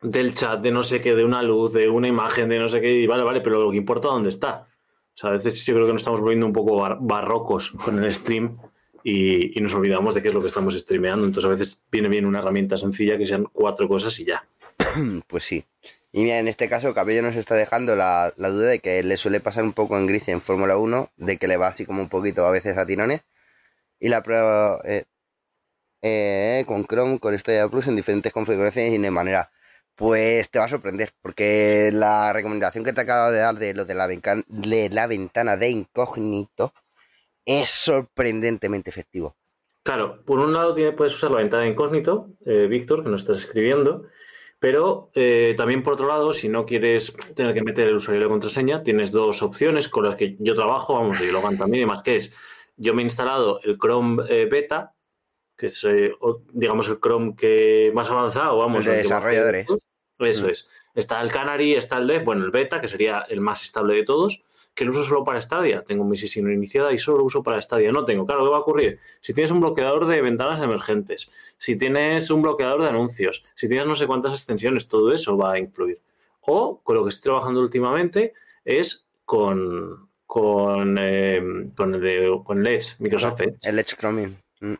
Del chat, de no sé qué, de una luz, de una imagen, de no sé qué, y vale, vale, pero lo que importa dónde está. O sea, a veces yo creo que nos estamos volviendo un poco barrocos con el stream y, nos olvidamos de qué es lo que estamos streameando. Entonces, a veces viene bien una herramienta sencilla que sean cuatro cosas y ya. Pues sí. Y mira, en este caso, Cabello nos está dejando la, duda de que le suele pasar un poco en gris en Fórmula 1, de que le va así como un poquito a veces a tirones. Y la prueba eh, eh, con Chrome, con Stadia Plus en diferentes configuraciones y de manera pues te va a sorprender, porque la recomendación que te acabo de dar de lo de la, de la ventana de incógnito es sorprendentemente efectivo. Claro, por un lado puedes usar la ventana de incógnito, eh, Víctor, que nos estás escribiendo, pero eh, también por otro lado, si no quieres tener que meter el usuario y la contraseña, tienes dos opciones con las que yo trabajo, vamos, y Logan también y más, que es, yo me he instalado el Chrome eh, Beta, que es, digamos, el Chrome que más avanzado, vamos. El de desarrolladores. Eso mm. es. Está el Canary, está el Dev, bueno, el Beta, que sería el más estable de todos, que lo uso solo para Stadia. Tengo mi sesión iniciada y solo lo uso para Stadia. No tengo. Claro, ¿qué va a ocurrir? Si tienes un bloqueador de ventanas emergentes, si tienes un bloqueador de anuncios, si tienes no sé cuántas extensiones, todo eso va a influir. O con lo que estoy trabajando últimamente es con, con, eh, con, el de, con Edge, Microsoft Edge. El Edge Chromium. Mm.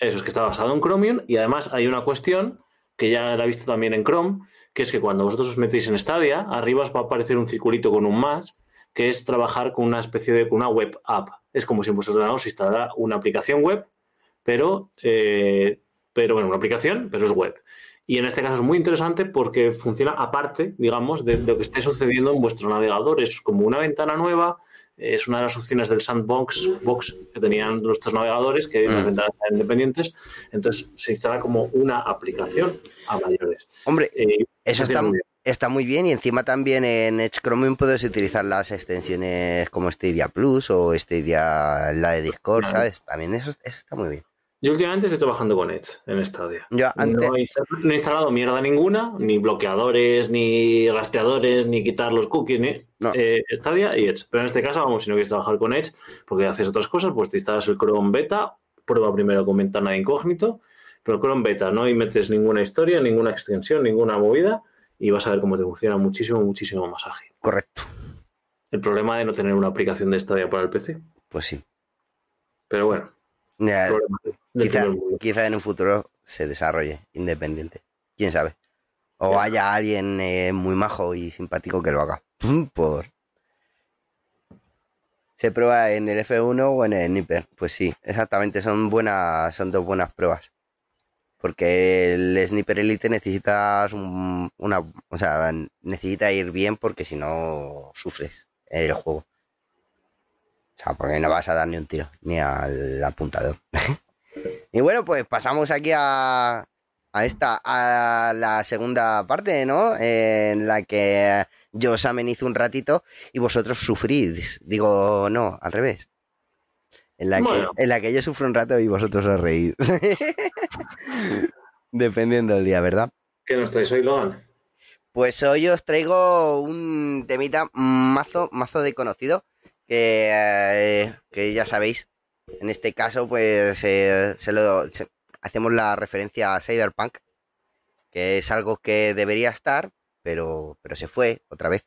Eso es que está basado en Chromium y además hay una cuestión que ya la he visto también en Chrome, que es que cuando vosotros os metéis en Stadia, arriba os va a aparecer un circulito con un más, que es trabajar con una especie de una web app. Es como si en vuestro ordenador se instalara una aplicación web, pero, eh, pero bueno, una aplicación, pero es web. Y en este caso es muy interesante porque funciona aparte, digamos, de, lo que esté sucediendo en vuestro navegador. Es como una ventana nueva, es una de las opciones del sandbox box que tenían nuestros navegadores, que las mm. ventanas independientes. Entonces se instala como una aplicación a mayores. Hombre, eh, eso está muy, bien y encima también en Edge Chromium puedes utilizar las extensiones como Stadia Plus o Stadia, la de Discord, ¿sabes? También eso, está muy bien. Yo últimamente estoy trabajando con Edge en Stadia. no, he, instalado mierda ninguna, ni bloqueadores, ni rastreadores, ni quitar los cookies, ni eh, Stadia y Edge. Pero en este caso, vamos, si no quieres trabajar con Edge, porque haces otras cosas, pues te instalas el Chrome Beta, prueba primero con ventana de incógnito pero Chrome Beta, no y metes ninguna historia, ninguna extensión, ninguna movida y vas a ver cómo te funciona muchísimo, muchísimo más ágil. Correcto. El problema de no tener una aplicación de Stadia para el PC. Pues sí. Pero bueno. Quizá, en un futuro se desarrolle independiente. Quién sabe. O haya alguien eh, muy majo y simpático que lo haga. Por... Se prueba en el F1 o en el Nipper. Pues sí, exactamente. Son buenas, son dos buenas pruebas. Porque el Sniper Elite necesitas una. O sea, necesita ir bien porque si no sufres el juego. O sea, porque no vas a dar ni un tiro, ni al apuntador. y bueno, pues pasamos aquí a, a esta, a la segunda parte, ¿no? en la que yo os amenizo un ratito y vosotros sufrís. Digo, no, al revés. En la, Bueno. que, en la que yo sufro un rato y vosotros os reís. Dependiendo del día, ¿verdad? ¿Qué nos traes hoy, Logan? Pues hoy os traigo un temita mazo, mazo de conocido, que, eh, que ya sabéis. En este caso, pues eh, se lo, se- hacemos la referencia a Cyberpunk, que es algo que debería estar, pero, pero se fue otra vez.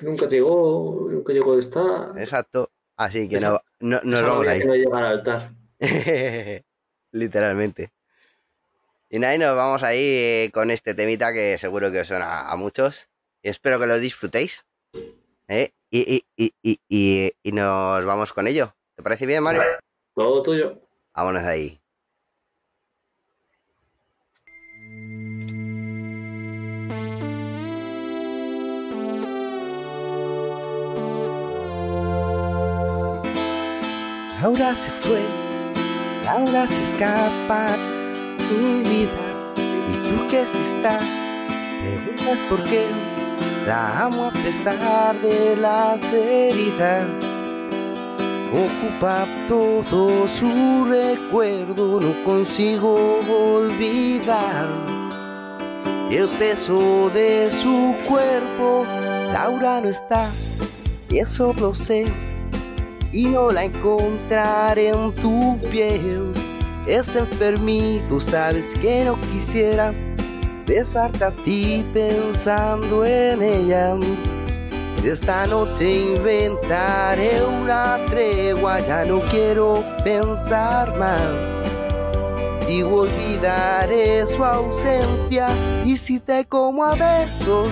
Nunca llegó, nunca llegó de estar. Exacto. Así que no, no, nos vamos no al altar. Literalmente. Y nada, y nos vamos ahí eh, con este temita que seguro que os suena a muchos. Y espero que lo disfrutéis. ¿eh? Y, y, y, y, nos vamos con ello. ¿Te parece bien, Mario? Todo tuyo. Vámonos ahí. Laura se fue, Laura se escapa mi vida. Y tú que si estás, preguntas por qué la amo a pesar de las heridas. Ocupa todo su recuerdo, no consigo olvidar el peso de su cuerpo. Laura no está, eso lo sé, y no la encontraré en tu piel. Es enfermito, sabes que no quisiera besarte a ti pensando en ella. Esta noche inventaré una tregua, ya no quiero pensar más. Digo, olvidaré su ausencia y si te como a besos,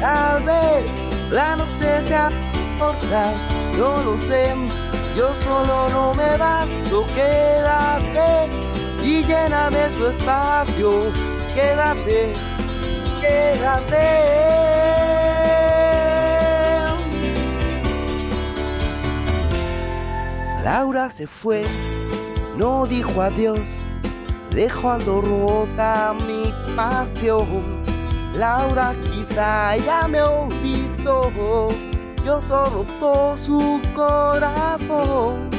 tal vez la noche sea corta, no lo sé. Yo solo no me basto, quédate y lléname su espacio, quédate, quédate. Laura se fue, no dijo adiós, dejando rota mi pasión. Laura quizá ya me olvidó, yo solo soy su corazón.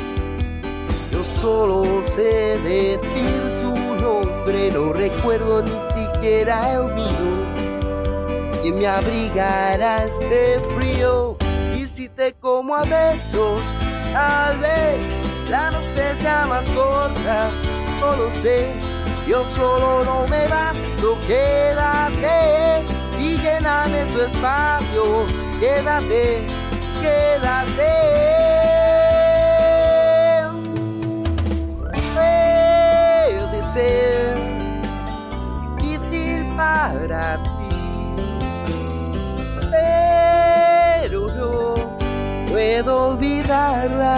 Yo solo sé decir su nombre, no recuerdo ni siquiera el mío. Y me abrigará este frío. Y si te como a besos, tal vez la noche sea más corta, no lo sé. Yo solo no me basto, quédate y lléname tu espacio, quédate, quédate. Difícil para ti, pero no puedo olvidarla.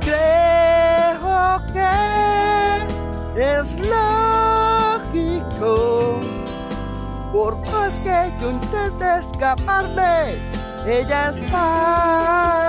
Creo que es lógico, por más que yo intente escaparme, ella está.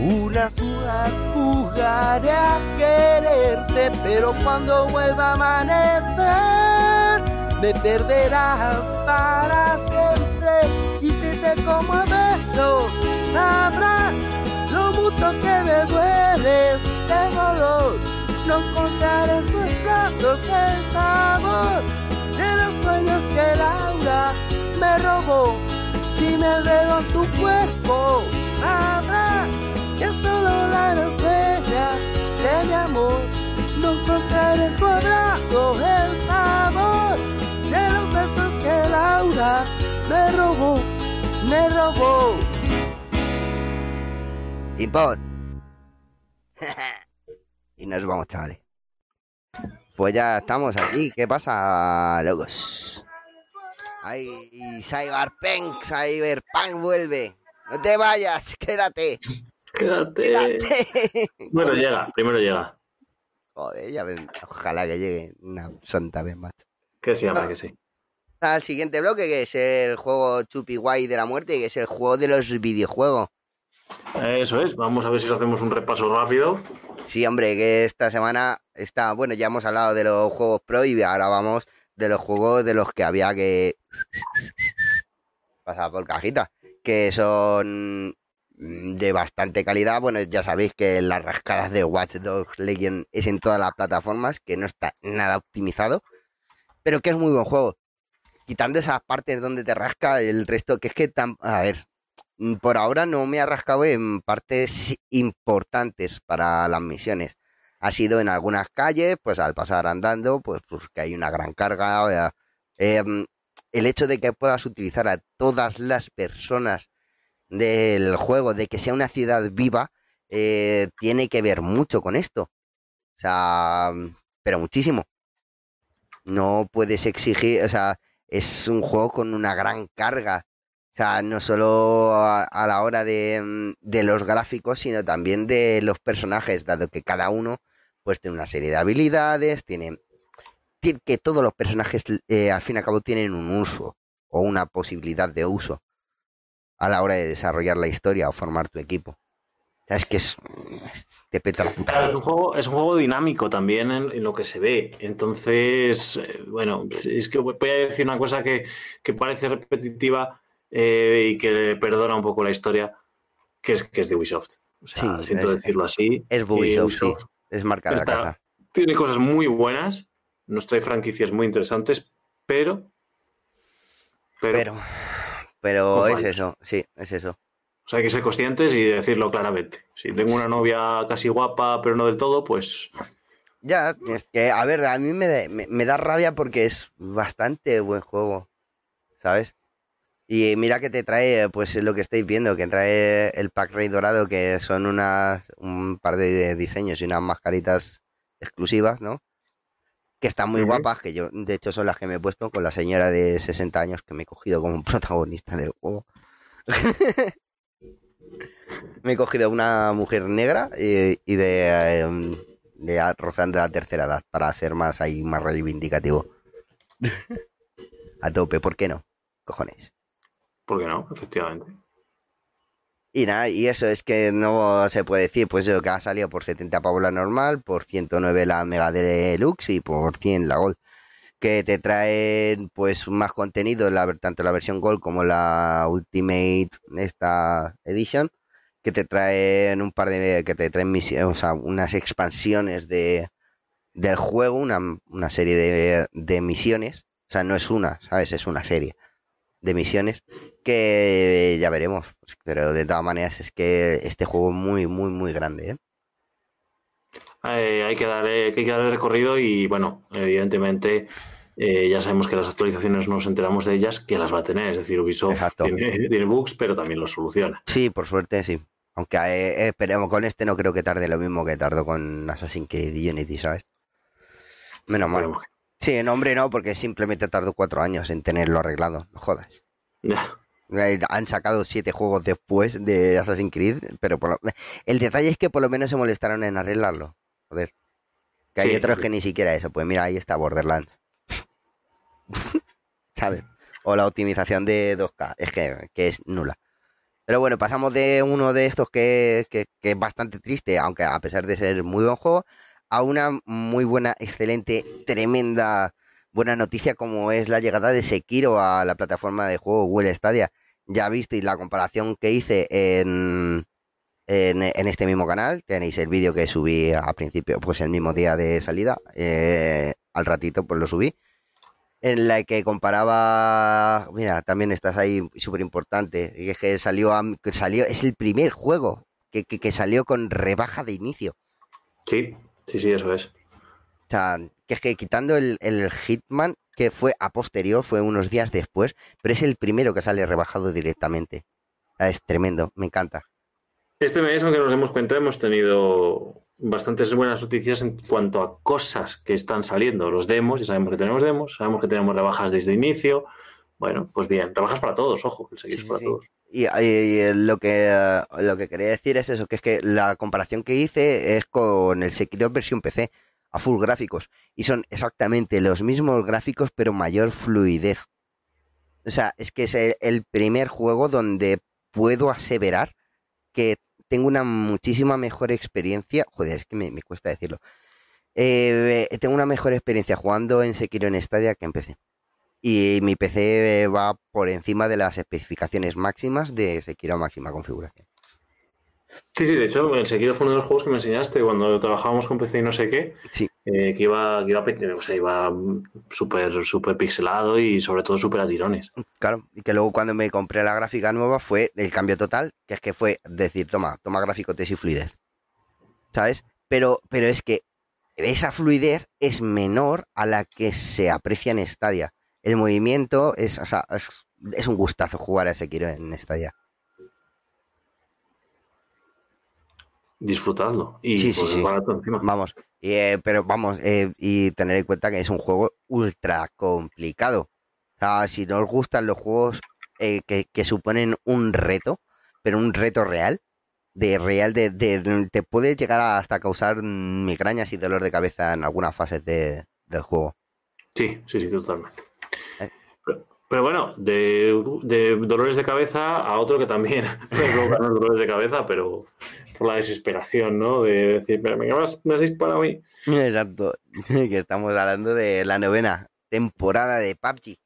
Una ciudad jugaré a quererte, pero cuando vuelva a amanecer, me perderás para siempre. Y si te como a besos, sabrás lo mucho que me dueles de dolor. No encontraré en tus brazos el sabor de los sueños que Laura me robó. Si me en tu cuerpo, sabrás estrella de mi amor en tu abrazo el sabor de los besos que Laura me robó, me robó. Timpón. y nos vamos, chavales. Pues ya estamos aquí. ¿Qué pasa, locos? Ay, Cyberpunk, Cyberpunk vuelve. No te vayas, quédate. Quédate. Bueno, llega, primero llega. Joder, ya ven, ojalá que llegue una santa vez más. Que sí, hombre, que sí. Al siguiente bloque, que es el juego Chupi Guay de la muerte, que es el juego de los videojuegos. Eso es, vamos a ver si hacemos un repaso rápido. Sí, hombre, que esta semana está, bueno, ya hemos hablado de los juegos pro y ahora vamos de los juegos de los que había que pasar por cajita, que son de bastante calidad. Bueno, ya sabéis que las rascadas de Watch Dogs Legion es en todas las plataformas, que no está nada optimizado, pero que es muy buen juego. Quitando esas partes donde te rasca, el resto, que es que, tan, a ver, por ahora no me ha rascado en partes importantes para las misiones. Ha sido en algunas calles, pues al pasar andando, pues pues hay una gran carga. Em, el hecho de que puedas utilizar a todas las personas del juego, de que sea una ciudad viva, eh, tiene que ver mucho con esto. O sea, pero muchísimo. No puedes exigir, o sea, es un juego con una gran carga. O sea, no solo a, la hora de, de, los gráficos, sino también de los personajes, dado que cada uno pues tiene una serie de habilidades, tiene, que todos los personajes eh, al fin y al cabo tienen un uso o una posibilidad de uso a la hora de desarrollar la historia o formar tu equipo. es que es. Te peta la puta. es, un juego, es un juego dinámico también en, lo que se ve. Entonces, eh, bueno, es que voy a decir una cosa que, parece repetitiva eh, y que perdona un poco la historia, que es, que es de Ubisoft. O sea, siento decirlo así. Es Ubisoft, sí. Es marca de la casa. Tiene cosas muy buenas, nos trae franquicias muy interesantes, pero. Pero. Pero, es eso, sí, es eso. O sea, hay que ser conscientes y decirlo claramente. Si tengo una novia casi guapa, pero no del todo, pues. Ya, es que, a ver, a mí me, me, da rabia porque es bastante buen juego, ¿sabes? Y mira que te trae, pues lo que estáis viendo, que trae el pack rey dorado, que son unas, un par de diseños y unas mascaritas exclusivas, ¿no? Que están muy guapas, que yo de hecho son las que me he puesto con la señora de 60 años que me he cogido como protagonista del juego. me he cogido una mujer negra y, de, em, de rozando la tercera edad para ser más ahí más reivindicativo. A tope, ¿por qué no? Cojones. ¿Por qué no? Efectivamente. Y nada, y eso es que no se puede decir, pues eso que ha salido por 70 pavos la normal, por 109 la Mega Deluxe y por 100 la Gold. Que te traen pues más contenido, la, tanto la versión Gold como la Ultimate esta Edition, que te traen un par de, que te traen misiones, o sea, unas expansiones de, del juego, una, una serie de, de misiones, o sea, no es una, ¿sabes? Es una serie de misiones que ya veremos. Pero de todas maneras es que este juego es muy, muy, muy grande. ¿eh? hay, que darle, hay que darle recorrido y bueno, evidentemente eh, ya sabemos que las actualizaciones no nos enteramos de ellas, que las va a tener. Es decir, Ubisoft tiene, bugs, pero también los soluciona. Sí, por suerte sí. Aunque eh, esperemos con este, no creo que tarde lo mismo que tardó con Assassin's Creed Unity, ¿sabes? Menos mal. Sí, no, hombre, no, porque simplemente tardó cuatro años en tenerlo arreglado. No jodas. Ya. Han sacado siete juegos después de Assassin's Creed, pero el detalle es que por lo menos se molestaron en arreglarlo. Joder. Que hay otros que ni siquiera eso. Pues mira, ahí está Borderlands. ¿Sabes? O la optimización de 2K. Es que, es nula. Pero bueno, pasamos de uno de estos que, que, es bastante triste, aunque a pesar de ser muy buen juego, a una muy buena, excelente, tremenda buena noticia como es la llegada de Sekiro a la plataforma de juego Google Stadia. Ya visteis la comparación que hice en, en, este mismo canal. Tenéis el vídeo que subí a principio, pues el mismo día de salida. Eh, al ratito pues lo subí. En la que comparaba, mira, también estás ahí súper importante. Es que salió, salió, es el primer juego que, que salió con rebaja de inicio. Sí, sí, sí, eso es. O sea, que es que quitando el, Hitman, que fue a posterior, fue unos días después, pero es el primero que sale rebajado directamente. Es tremendo, me encanta. Este mes, aunque nos demos cuenta, hemos tenido bastantes buenas noticias en cuanto a cosas que están saliendo. Los demos, ya sabemos que tenemos demos, sabemos que tenemos rebajas desde el inicio. Bueno, pues bien, rebajas para todos, ojo, que el seguir para todos. Y, lo que lo que quería decir es eso, que es que la comparación que hice es con el Sekiro versión PC a full gráficos y son exactamente los mismos gráficos pero mayor fluidez. O sea, es que es el, primer juego donde puedo aseverar que tengo una muchísima mejor experiencia. Joder, es que me, cuesta decirlo. Eh, tengo una mejor experiencia jugando en Sekiro en Stadia que en PC. Y mi PC va por encima de las especificaciones máximas de Sekiro máxima configuración. Sí, sí, de hecho, el Sekiro fue uno de los juegos que me enseñaste cuando trabajábamos con PC y no sé qué. Sí. Eh, que iba, que iba, o sea, iba súper, súper pixelado y sobre todo súper a tirones. Claro, y que luego cuando me compré la gráfica nueva fue el cambio total, que es que fue decir, toma, toma gráfico y fluidez. ¿Sabes? Pero, pero es que esa fluidez es menor a la que se aprecia en Stadia. El movimiento es, o sea, es, es un gustazo jugar a Sekiro en Stadia. disfrutadlo. Y sí, pues, barato encima. Vamos, eh, pero vamos, eh, y tener en cuenta que es un juego ultra complicado. O sea, si no os gustan los juegos eh, que, suponen un reto, pero un reto real, de real, de, te puede llegar hasta causar migrañas y dolor de cabeza en algunas fases de, del juego. Sí, sí, sí, totalmente. Pero, bueno, de, dolores de cabeza a otro que también provoca dolores de cabeza, pero por la desesperación, ¿no? De decir, pero me has, me has para mí. Exacto, que estamos hablando de la novena temporada de PUBG.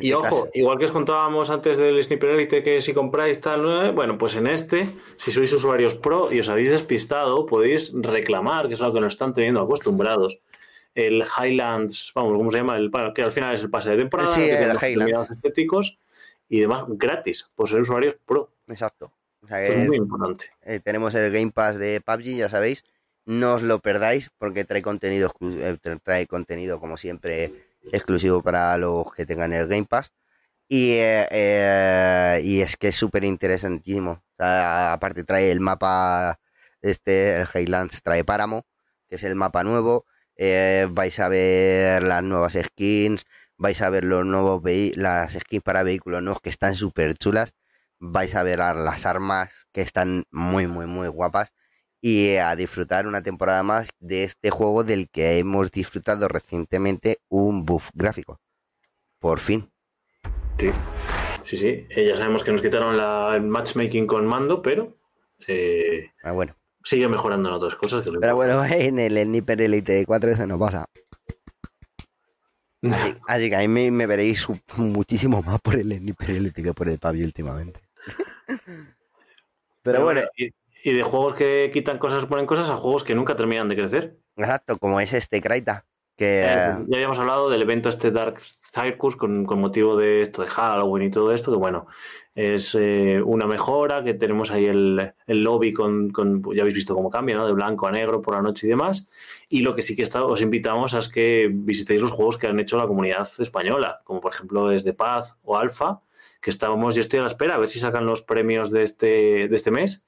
Y este ojo, igual que os contábamos antes del Sniper Elite que si compráis tal, bueno, pues en este, si sois usuarios pro y os habéis despistado, podéis reclamar, que es algo que nos están teniendo acostumbrados, el Highlands, vamos, ¿cómo se llama? El, que al final es el pase de temporada, sí, el Highlands. estéticos y demás gratis, por ser usuarios pro. Exacto es muy importante. Eh, tenemos el Game Pass de PUBG, ya sabéis. No os lo perdáis porque trae contenido, eh, trae contenido como siempre exclusivo para los que tengan el Game Pass. Y, eh, y es que es súper interesantísimo. aparte trae el mapa, este, el Highlands trae Páramo, que es el mapa nuevo. Vais a ver las nuevas skins, vais a ver los nuevos las skins para vehículos nuevos que están súper chulas vais a ver las armas que están muy, muy, muy guapas y a disfrutar una temporada más de este juego del que hemos disfrutado recientemente un buff gráfico. Por fin. Sí, sí, sí. Eh, ya sabemos que nos quitaron la, el matchmaking con mando, pero eh, ah, bueno. Sigue mejorando en otras cosas. pero bueno, en el Sniper Elite 4 eso no pasa. Así, que ahí me, veréis muchísimo más por el Sniper Elite que por el Pablo últimamente. Pero, bueno. Y, de juegos que quitan cosas, ponen cosas, a juegos que nunca terminan de crecer. Exacto, como es este Kraita. Que... Eh, ya habíamos hablado del evento este Dark Circus con, motivo de esto de Halloween y todo esto, que bueno, es eh, una mejora, que tenemos ahí el, lobby con, ya habéis visto cómo cambia, ¿no? De blanco a negro por la noche y demás. Y lo que sí que está, os invitamos es que visitéis los juegos que han hecho la comunidad española, como por ejemplo es de Paz o Alfa, que estábamos, yo estoy a la espera, a ver si sacan los premios de este, de este mes,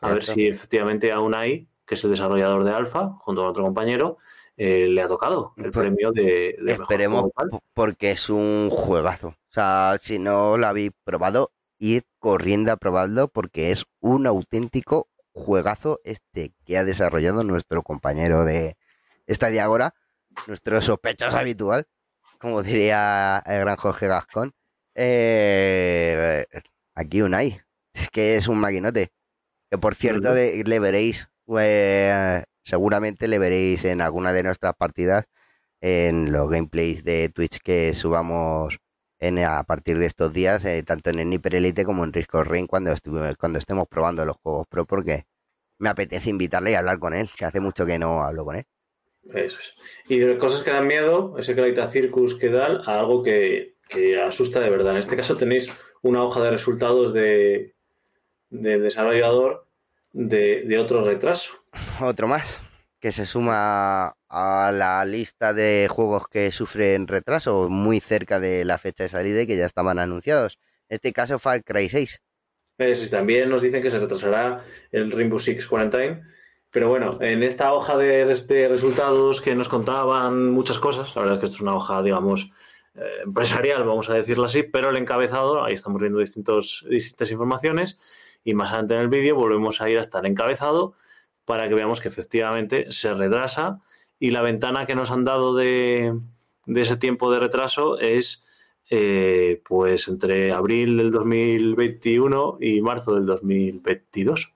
a ver si efectivamente aún hay, que es el desarrollador de Alfa, junto con otro compañero, eh, le ha tocado el pues premio de, Esperemos, porque es un juegazo. O sea, si no lo habéis probado, id corriendo a probarlo porque es un auténtico juegazo este que ha desarrollado nuestro compañero de esta Agora, nuestro sospechoso habitual, como diría el gran Jorge Gascón. Eh, aquí Unai, es que es un maquinote. Que por cierto, le, veréis, eh, seguramente le veréis en alguna de nuestras partidas en los gameplays de Twitch que subamos en, a partir de estos días, eh, tanto en el Nipper Elite como en Risk Rain cuando, cuando estemos probando los juegos pro, porque me apetece invitarle y hablar con él, que hace mucho que no hablo con él. Y de cosas que dan miedo, ese Clarita Circus que dan, a algo que asusta de verdad. En este caso tenéis una hoja de resultados de, desarrollador de, otro retraso. Otro más, que se suma a la lista de juegos que sufren retraso muy cerca de la fecha de salida y que ya estaban anunciados. En este caso Far Cry 6. también nos dicen que se retrasará el Rainbow Six Quarantine. Pero bueno, en esta hoja de, de resultados que nos contaban muchas cosas, la verdad es que esto es una hoja, digamos, eh, empresarial, vamos a decirlo así, pero el encabezado, ahí estamos viendo distintos, distintas informaciones y más adelante en el vídeo volvemos a ir hasta el encabezado para que veamos que efectivamente se retrasa y la ventana que nos han dado de, ese tiempo de retraso es eh, pues entre abril del 2021 y marzo del 2022.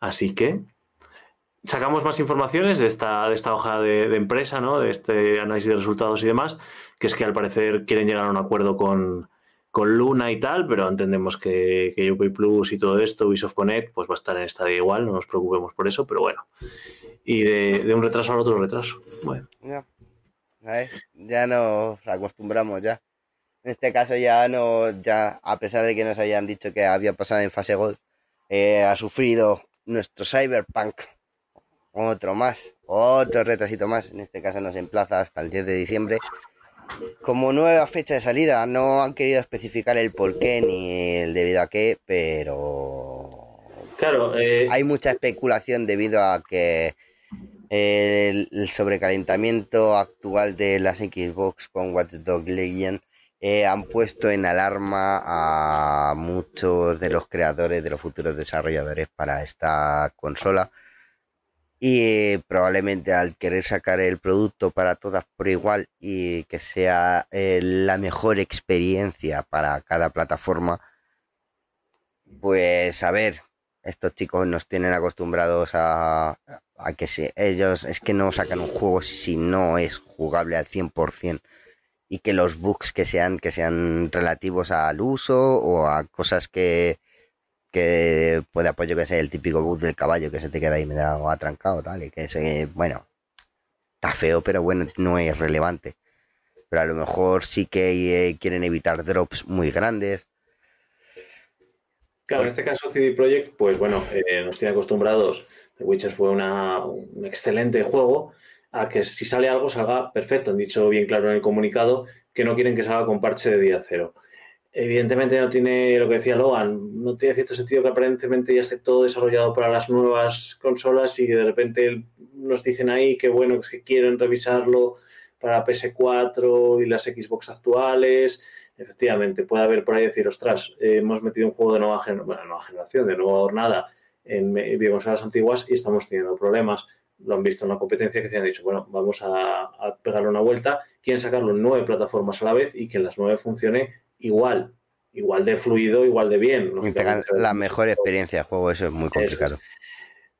Así que sacamos más informaciones de esta, de esta hoja de, empresa, ¿no? de este análisis de resultados y demás, que es que al parecer quieren llegar a un acuerdo con, Luna y tal, pero entendemos que, que Plus y todo esto, Ubisoft Connect, pues va a estar en estadio igual, no nos preocupemos por eso, pero bueno. Y de, un retraso al otro retraso. Bueno. Ya, ya nos acostumbramos ya. En este caso ya no, ya a pesar de que nos habían dicho que había pasado en fase Gold, eh, ha sufrido nuestro Cyberpunk otro más, otro retrasito más. En este caso nos emplaza hasta el 10 de diciembre. Como nueva fecha de salida, no han querido especificar el por qué ni el debido a qué, pero. Claro, eh, hay mucha especulación debido a que el, sobrecalentamiento actual de las Xbox con Watch Dogs Legion eh, han puesto en alarma a muchos de los creadores, de los futuros desarrolladores para esta consola y probablemente al querer sacar el producto para todas por igual y que sea eh, la mejor experiencia para cada plataforma, pues a ver, estos chicos nos tienen acostumbrados a, a que si ellos es que no sacan un juego si no es jugable al 100% y que los bugs que sean que sean relativos al uso o a cosas que que puede apoyo que sea el típico bus del caballo que se te queda ahí medio atrancado, tal, y que se, bueno, está feo, pero bueno, no es relevante. Pero a lo mejor sí que eh, quieren evitar drops muy grandes. Claro, en este caso CD Projekt, pues bueno, eh, nos tiene acostumbrados. The Witcher fue una, un excelente juego a que si sale algo salga perfecto. Han dicho bien claro en el comunicado que no quieren que salga con parche de día cero evidentemente no tiene lo que decía Logan, no tiene cierto sentido que aparentemente ya esté todo desarrollado para las nuevas consolas y de repente nos dicen ahí que bueno, que quieren revisarlo para PS4 y las Xbox actuales. Efectivamente, puede haber por ahí decir, ostras, hemos metido un juego de nueva, nueva generación, de nueva hornada en videoconsolas antiguas y estamos teniendo problemas. Lo han visto en la competencia que se han dicho, bueno, vamos a, a pegarle una vuelta. Quieren sacarlo en nueve plataformas a la vez y que en las nueve funcione igual, igual de fluido, igual de bien. la mejor experiencia de juego, eso es muy complicado.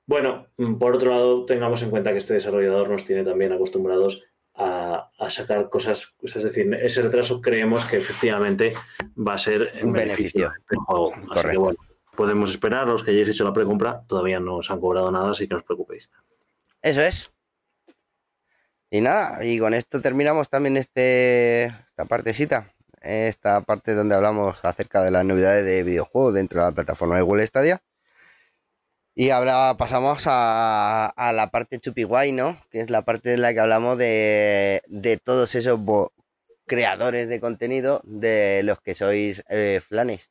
Bueno, mm, por otro lado, tengamos en cuenta que este desarrollador nos tiene también acostumbrados a, sacar cosas, es decir, ese retraso creemos que efectivamente va a ser en un beneficio, del juego. Así que bueno, podemos esperar, los que hayáis hecho la precompra todavía no os han cobrado nada, así que no os preocupéis. Eso es. Y nada, y con esto terminamos también este, esta partecita esta parte donde hablamos acerca de las novedades de videojuegos dentro de la plataforma de Google Stadia. Y ahora pasamos a, la parte chupiguay, ¿no? Que es la parte en la que hablamos de, todos esos creadores de contenido de los que sois eh, flanes.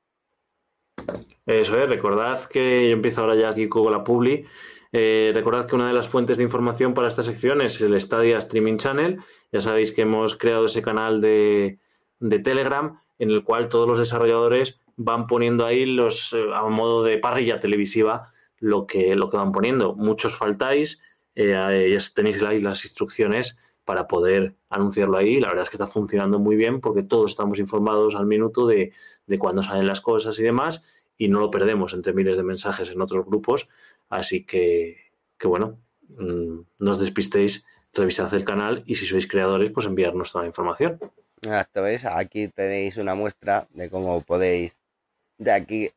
Eso es, recordad que yo empiezo ahora ya aquí con la Publi. Eh, recordad que una de las fuentes de información para esta sección es el Stadia Streaming Channel. Ya sabéis que hemos creado ese canal de, de Telegram en el cual todos los desarrolladores van poniendo ahí los eh, a modo de parrilla televisiva lo que, lo que van poniendo. Muchos faltáis, eh, ya tenéis ahí las instrucciones para poder anunciarlo ahí. La verdad es que está funcionando muy bien porque todos estamos informados al minuto de, de cuándo salen las cosas y demás y no lo perdemos entre miles de mensajes en otros grupos. Así que, que bueno, mm, no os despistéis, revisad el canal y si sois creadores, pues enviarnos toda la información. Esto ¿ves? Aquí tenéis una muestra de cómo podéis. De aquí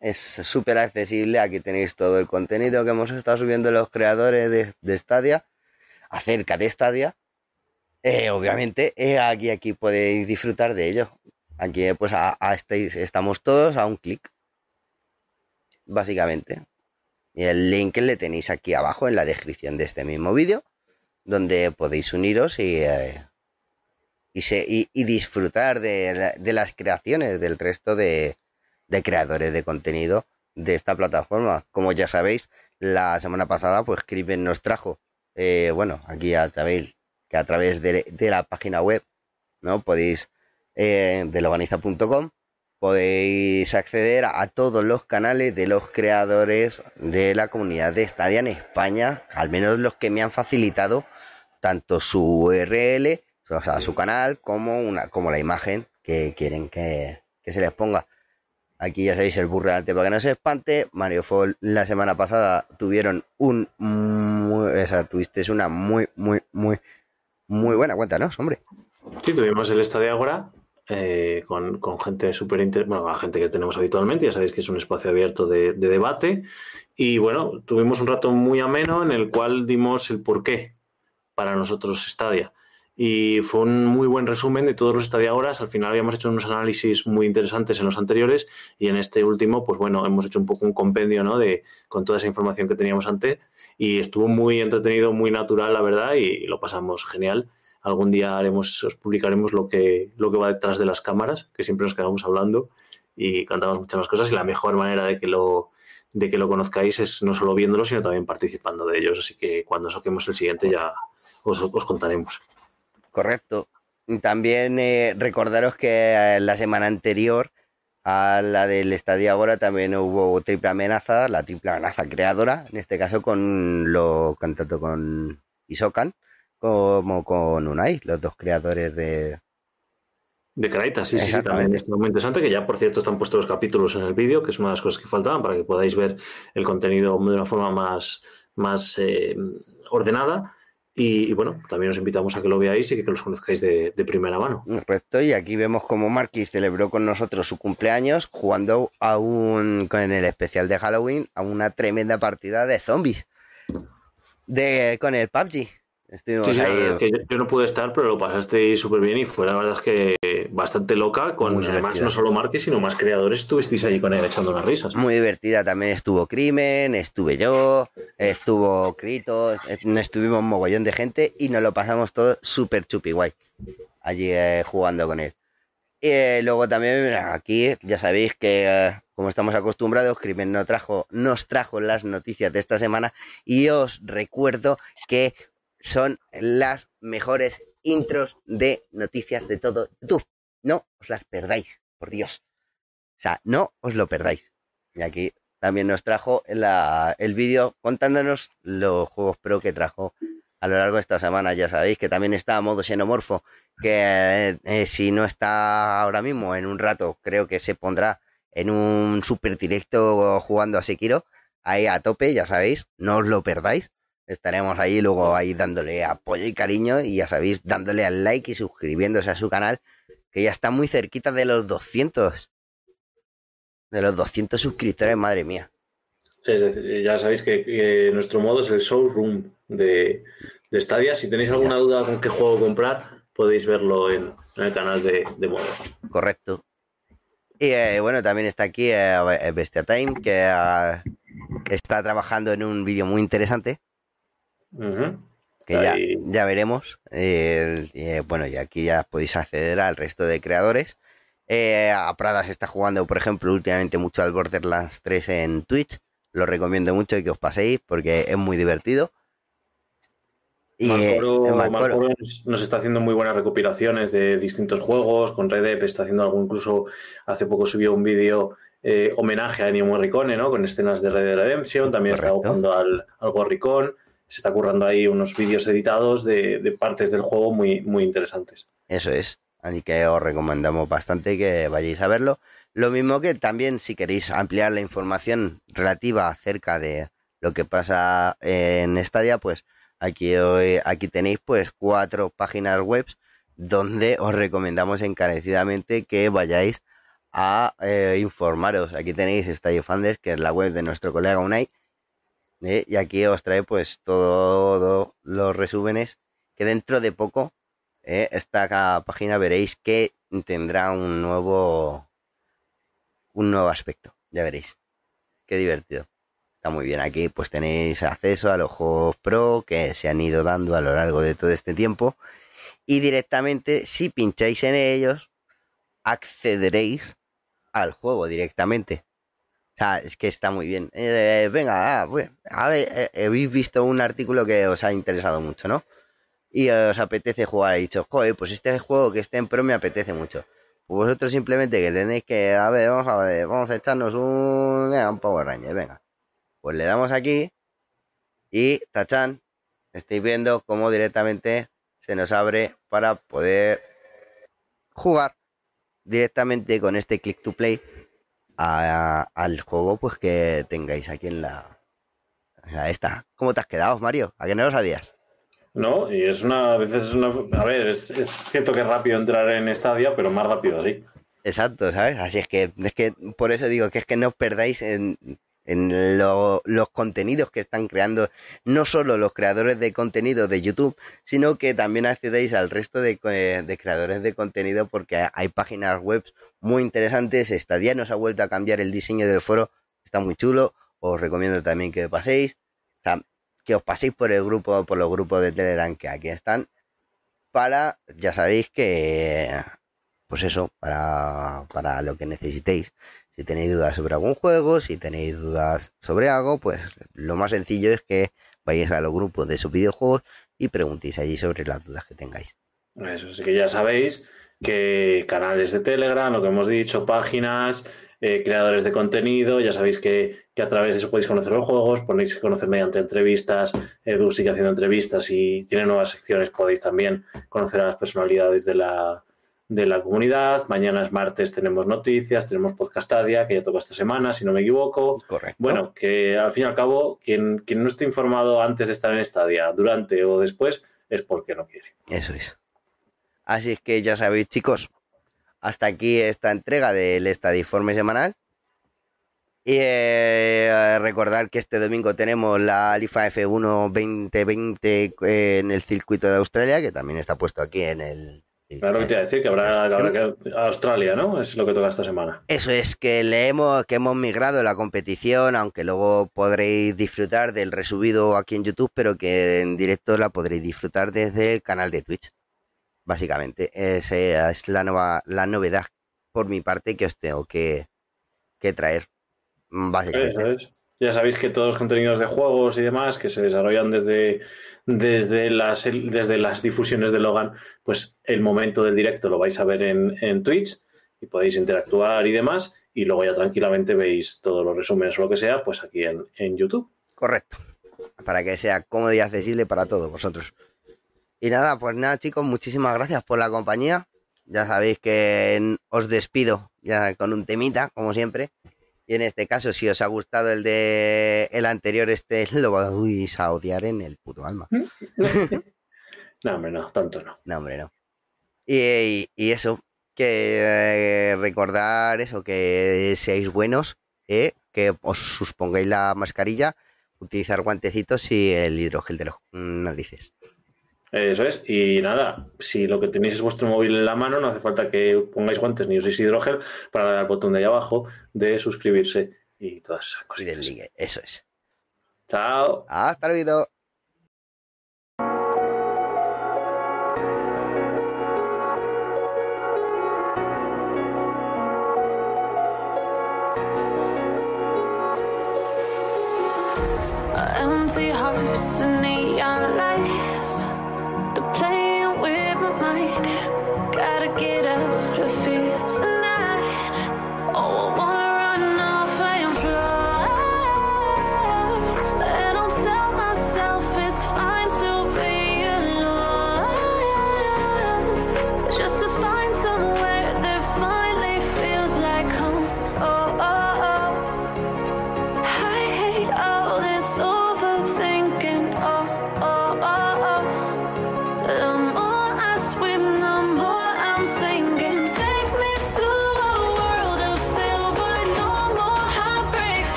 es súper accesible. Aquí tenéis todo el contenido que hemos estado subiendo los creadores de, de Stadia acerca de Stadia. Eh, obviamente, eh, aquí, aquí podéis disfrutar de ello. Aquí, pues, a, estamos todos a un clic. Básicamente. Y el link le tenéis aquí abajo en la descripción de este mismo vídeo, donde podéis uniros y eh, y, y, disfrutar de, las creaciones del resto de, creadores de contenido de esta plataforma. Como ya sabéis, la semana pasada, pues Crippen nos trajo, eh, bueno, aquí ya sabéis que a través de, la página web ¿no? Podéis, eh, de loganiza.com, podéis acceder a, todos los canales de los creadores de la comunidad de Stadia en España, al menos los que me han facilitado tanto su URL, o sea, su canal, como, una, como la imagen que quieren que, se les ponga. Aquí ya sabéis el burrante para que no se espante. Mario Fall la semana pasada tuvieron un o sea, tuviste una muy, muy, muy, muy buena cuenta, ¿no? Hombre. Sí, tuvimos el Estadio Agora eh, con, gente súper bueno, la gente que tenemos habitualmente, ya sabéis que es un espacio abierto de, debate. Y bueno, tuvimos un rato muy ameno en el cual dimos el porqué para nosotros Stadia. Y fue un muy buen resumen de todos los Stadia Horas. Al final habíamos hecho unos análisis muy interesantes en los anteriores y en este último, pues bueno, hemos hecho un poco un compendio, ¿no? De, con toda esa información que teníamos antes y estuvo muy entretenido, muy natural, la verdad, y lo pasamos genial algún día haremos, os publicaremos lo que, lo que va detrás de las cámaras, que siempre nos quedamos hablando y cantamos muchas más cosas y la mejor manera de que lo de que lo conozcáis es no solo viéndolo, sino también participando de ellos. Así que cuando saquemos el siguiente ya os, contaremos. Correcto. También eh, recordaros que eh, la semana anterior a la del Estadio Ahora también hubo triple amenaza, la triple amenaza creadora, en este caso con lo tanto con Isokan como con Unai, los dos creadores de... De Craitas, sí, sí, también es muy interesante, que ya por cierto están puestos los capítulos en el vídeo, que es una de las cosas que faltaban para que podáis ver el contenido de una forma más, más eh, ordenada. Y, bueno, también os invitamos a que lo veáis y que, los conozcáis de, primera mano. Correcto, y aquí vemos como Marquis celebró con nosotros su cumpleaños jugando a un, con el especial de Halloween a una tremenda partida de zombies de, con el PUBG. Estuvimos ahí. yo, no pude estar, pero lo pasaste súper bien y fue la verdad es que bastante loca, con además no solo Marques, sino más creadores, estuvisteis ahí con él echando unas risas. Muy divertida, también estuvo Crimen, estuve yo, estuvo Crito, estuvimos un mogollón de gente y nos lo pasamos todo súper chupi guay allí eh, jugando con él. Y eh, luego también aquí ya sabéis que eh, como estamos acostumbrados, Crimen no trajo, nos trajo las noticias de esta semana y os recuerdo que son las mejores intros de noticias de todo YouTube. No os las perdáis, por Dios. O sea, no os lo perdáis. Y aquí también nos trajo el vídeo contándonos los juegos pro que trajo a lo largo de esta semana. Ya sabéis que también está a modo xenomorfo, que eh, si no está ahora mismo, en un rato creo que se pondrá en un super directo jugando a Sekiro. Ahí a tope, ya sabéis, no os lo perdáis estaremos ahí luego ahí dándole apoyo y cariño y ya sabéis, dándole al like y suscribiéndose a su canal, que ya está muy cerquita de los 200. De los 200 suscriptores, madre mía. ya sabéis que, nuestro modo es el showroom de, de Stadia. Si tenéis alguna duda con qué juego comprar, podéis verlo en, el canal de, de modo. Correcto. Y eh, bueno, también está aquí eh, Bestia Time, que ah, está trabajando en un vídeo muy interesante que ya, ya, veremos. Eh, bueno, y aquí ya podéis acceder al resto de creadores. Eh, a Prada se está jugando, por ejemplo, últimamente mucho al Borderlands 3 en Twitch. Lo recomiendo mucho que os paséis porque es muy divertido. Y eh, nos está haciendo muy buenas recopilaciones de distintos juegos. Con Red está haciendo algo, incluso hace poco subió un vídeo homenaje a Ennio Morricone, ¿no? Con escenas de Red Dead Redemption. También está jugando al, al Gorricón se está currando ahí unos vídeos editados de, partes del juego muy, muy interesantes. Eso es, así que os recomendamos bastante que vayáis a verlo. Lo mismo que también si queréis ampliar la información relativa acerca de lo que pasa en Stadia, pues aquí, aquí tenéis pues cuatro páginas web donde os recomendamos encarecidamente que vayáis a eh, informaros. Aquí tenéis Stadio Funders, que es la web de nuestro colega Unai, ¿eh? y aquí os trae pues todos los resúmenes que dentro de poco ¿eh? esta página veréis que tendrá un nuevo un nuevo aspecto ya veréis qué divertido está muy bien aquí pues tenéis acceso a los juegos pro que se han ido dando a lo largo de todo este tiempo y directamente si pincháis en ellos accederéis al juego directamente es que está muy bien. Eh, venga, ah, a ver, eh, habéis visto un artículo que os ha interesado mucho, ¿no? y os apetece jugar y dicho, joder, pues este juego que esté en pro me apetece mucho. Pues vosotros simplemente que tenéis que, a ver, vamos a ver, vamos a echarnos un Power Ranger, venga. Pues le damos aquí y tachan, estáis viendo cómo directamente se nos abre para poder jugar directamente con este click to play al juego pues que tengáis aquí en la, esta. ¿Cómo te has quedado, Mario? ¿A que no lo sabías? No, y es una, a veces es una, a ver, es, cierto que es rápido entrar en Stadia, pero más rápido así. Exacto, ¿sabes? Así es que, es que por eso digo que es que no os perdáis en, en los contenidos que están creando no solo los creadores de contenido de YouTube, sino que también accedéis al resto de, de creadores de contenido porque hay páginas web muy interesantes. Stadia nos ha vuelto a cambiar el diseño del foro, está muy chulo os recomiendo también que paséis, o que os paséis por el grupo, por los grupos de Telegram que aquí están, para, ya sabéis que, pues eso, para, para lo que necesitéis. Si tenéis dudas sobre algún juego, si tenéis dudas sobre algo, pues lo más sencillo es que vayáis a los grupos de sus videojuegos y preguntéis allí sobre las dudas que tengáis. Eso, así que ya sabéis que canales de Telegram, lo que hemos dicho, páginas, eh, creadores de contenido. Ya sabéis que, a través de eso podéis conocer los juegos, podéis conocer mediante entrevistas. Edu sigue haciendo entrevistas y tiene nuevas secciones. Podéis también conocer a las personalidades de la, de la comunidad. Mañana es martes, tenemos noticias, tenemos Podcastadia, que ya toca esta semana, si no me equivoco. Correcto. Bueno, que al fin y al cabo, quien, quien no esté informado antes de estar en Stadia, durante o después, es porque no quiere. Eso es. Así es que ya sabéis, chicos, hasta aquí esta entrega del Estadiforme semanal. Y eh, recordar que este domingo tenemos la Alifa F1 2020 en el circuito de Australia, que también está puesto aquí en el. Claro que te iba a decir que habrá, que Australia, ¿no? Es lo que toca esta semana. Eso es, que leemos que hemos migrado la competición, aunque luego podréis disfrutar del resubido aquí en YouTube, pero que en directo la podréis disfrutar desde el canal de Twitch básicamente. Esa es la, nueva, la novedad por mi parte que os tengo que, traer, básicamente. Ya sabéis que todos los contenidos de juegos y demás que se desarrollan desde, desde, las, desde las difusiones de Logan, pues el momento del directo lo vais a ver en, en Twitch y podéis interactuar y demás, y luego ya tranquilamente veis todos los resúmenes o lo que sea, pues aquí en, en YouTube. Correcto. Para que sea cómodo y accesible para todos vosotros. Y nada, pues nada chicos, muchísimas gracias por la compañía. Ya sabéis que os despido ya con un temita, como siempre. Y en este caso, si os ha gustado el de el anterior, este lo vais a odiar en el puto alma. no, hombre, no, tanto no. No, hombre, no. Y, eso, que eh, recordar eso, que seáis buenos, eh, que os suspongáis la mascarilla, utilizar guantecitos y el hidrogel de los narices. Eso es. Y nada, si lo que tenéis es vuestro móvil en la mano, no hace falta que pongáis guantes ni uséis hidrogel para dar al botón de ahí abajo de suscribirse y todas esas cosas. Y del ligue, eso es. Chao. Hasta luego. empty hearts and neon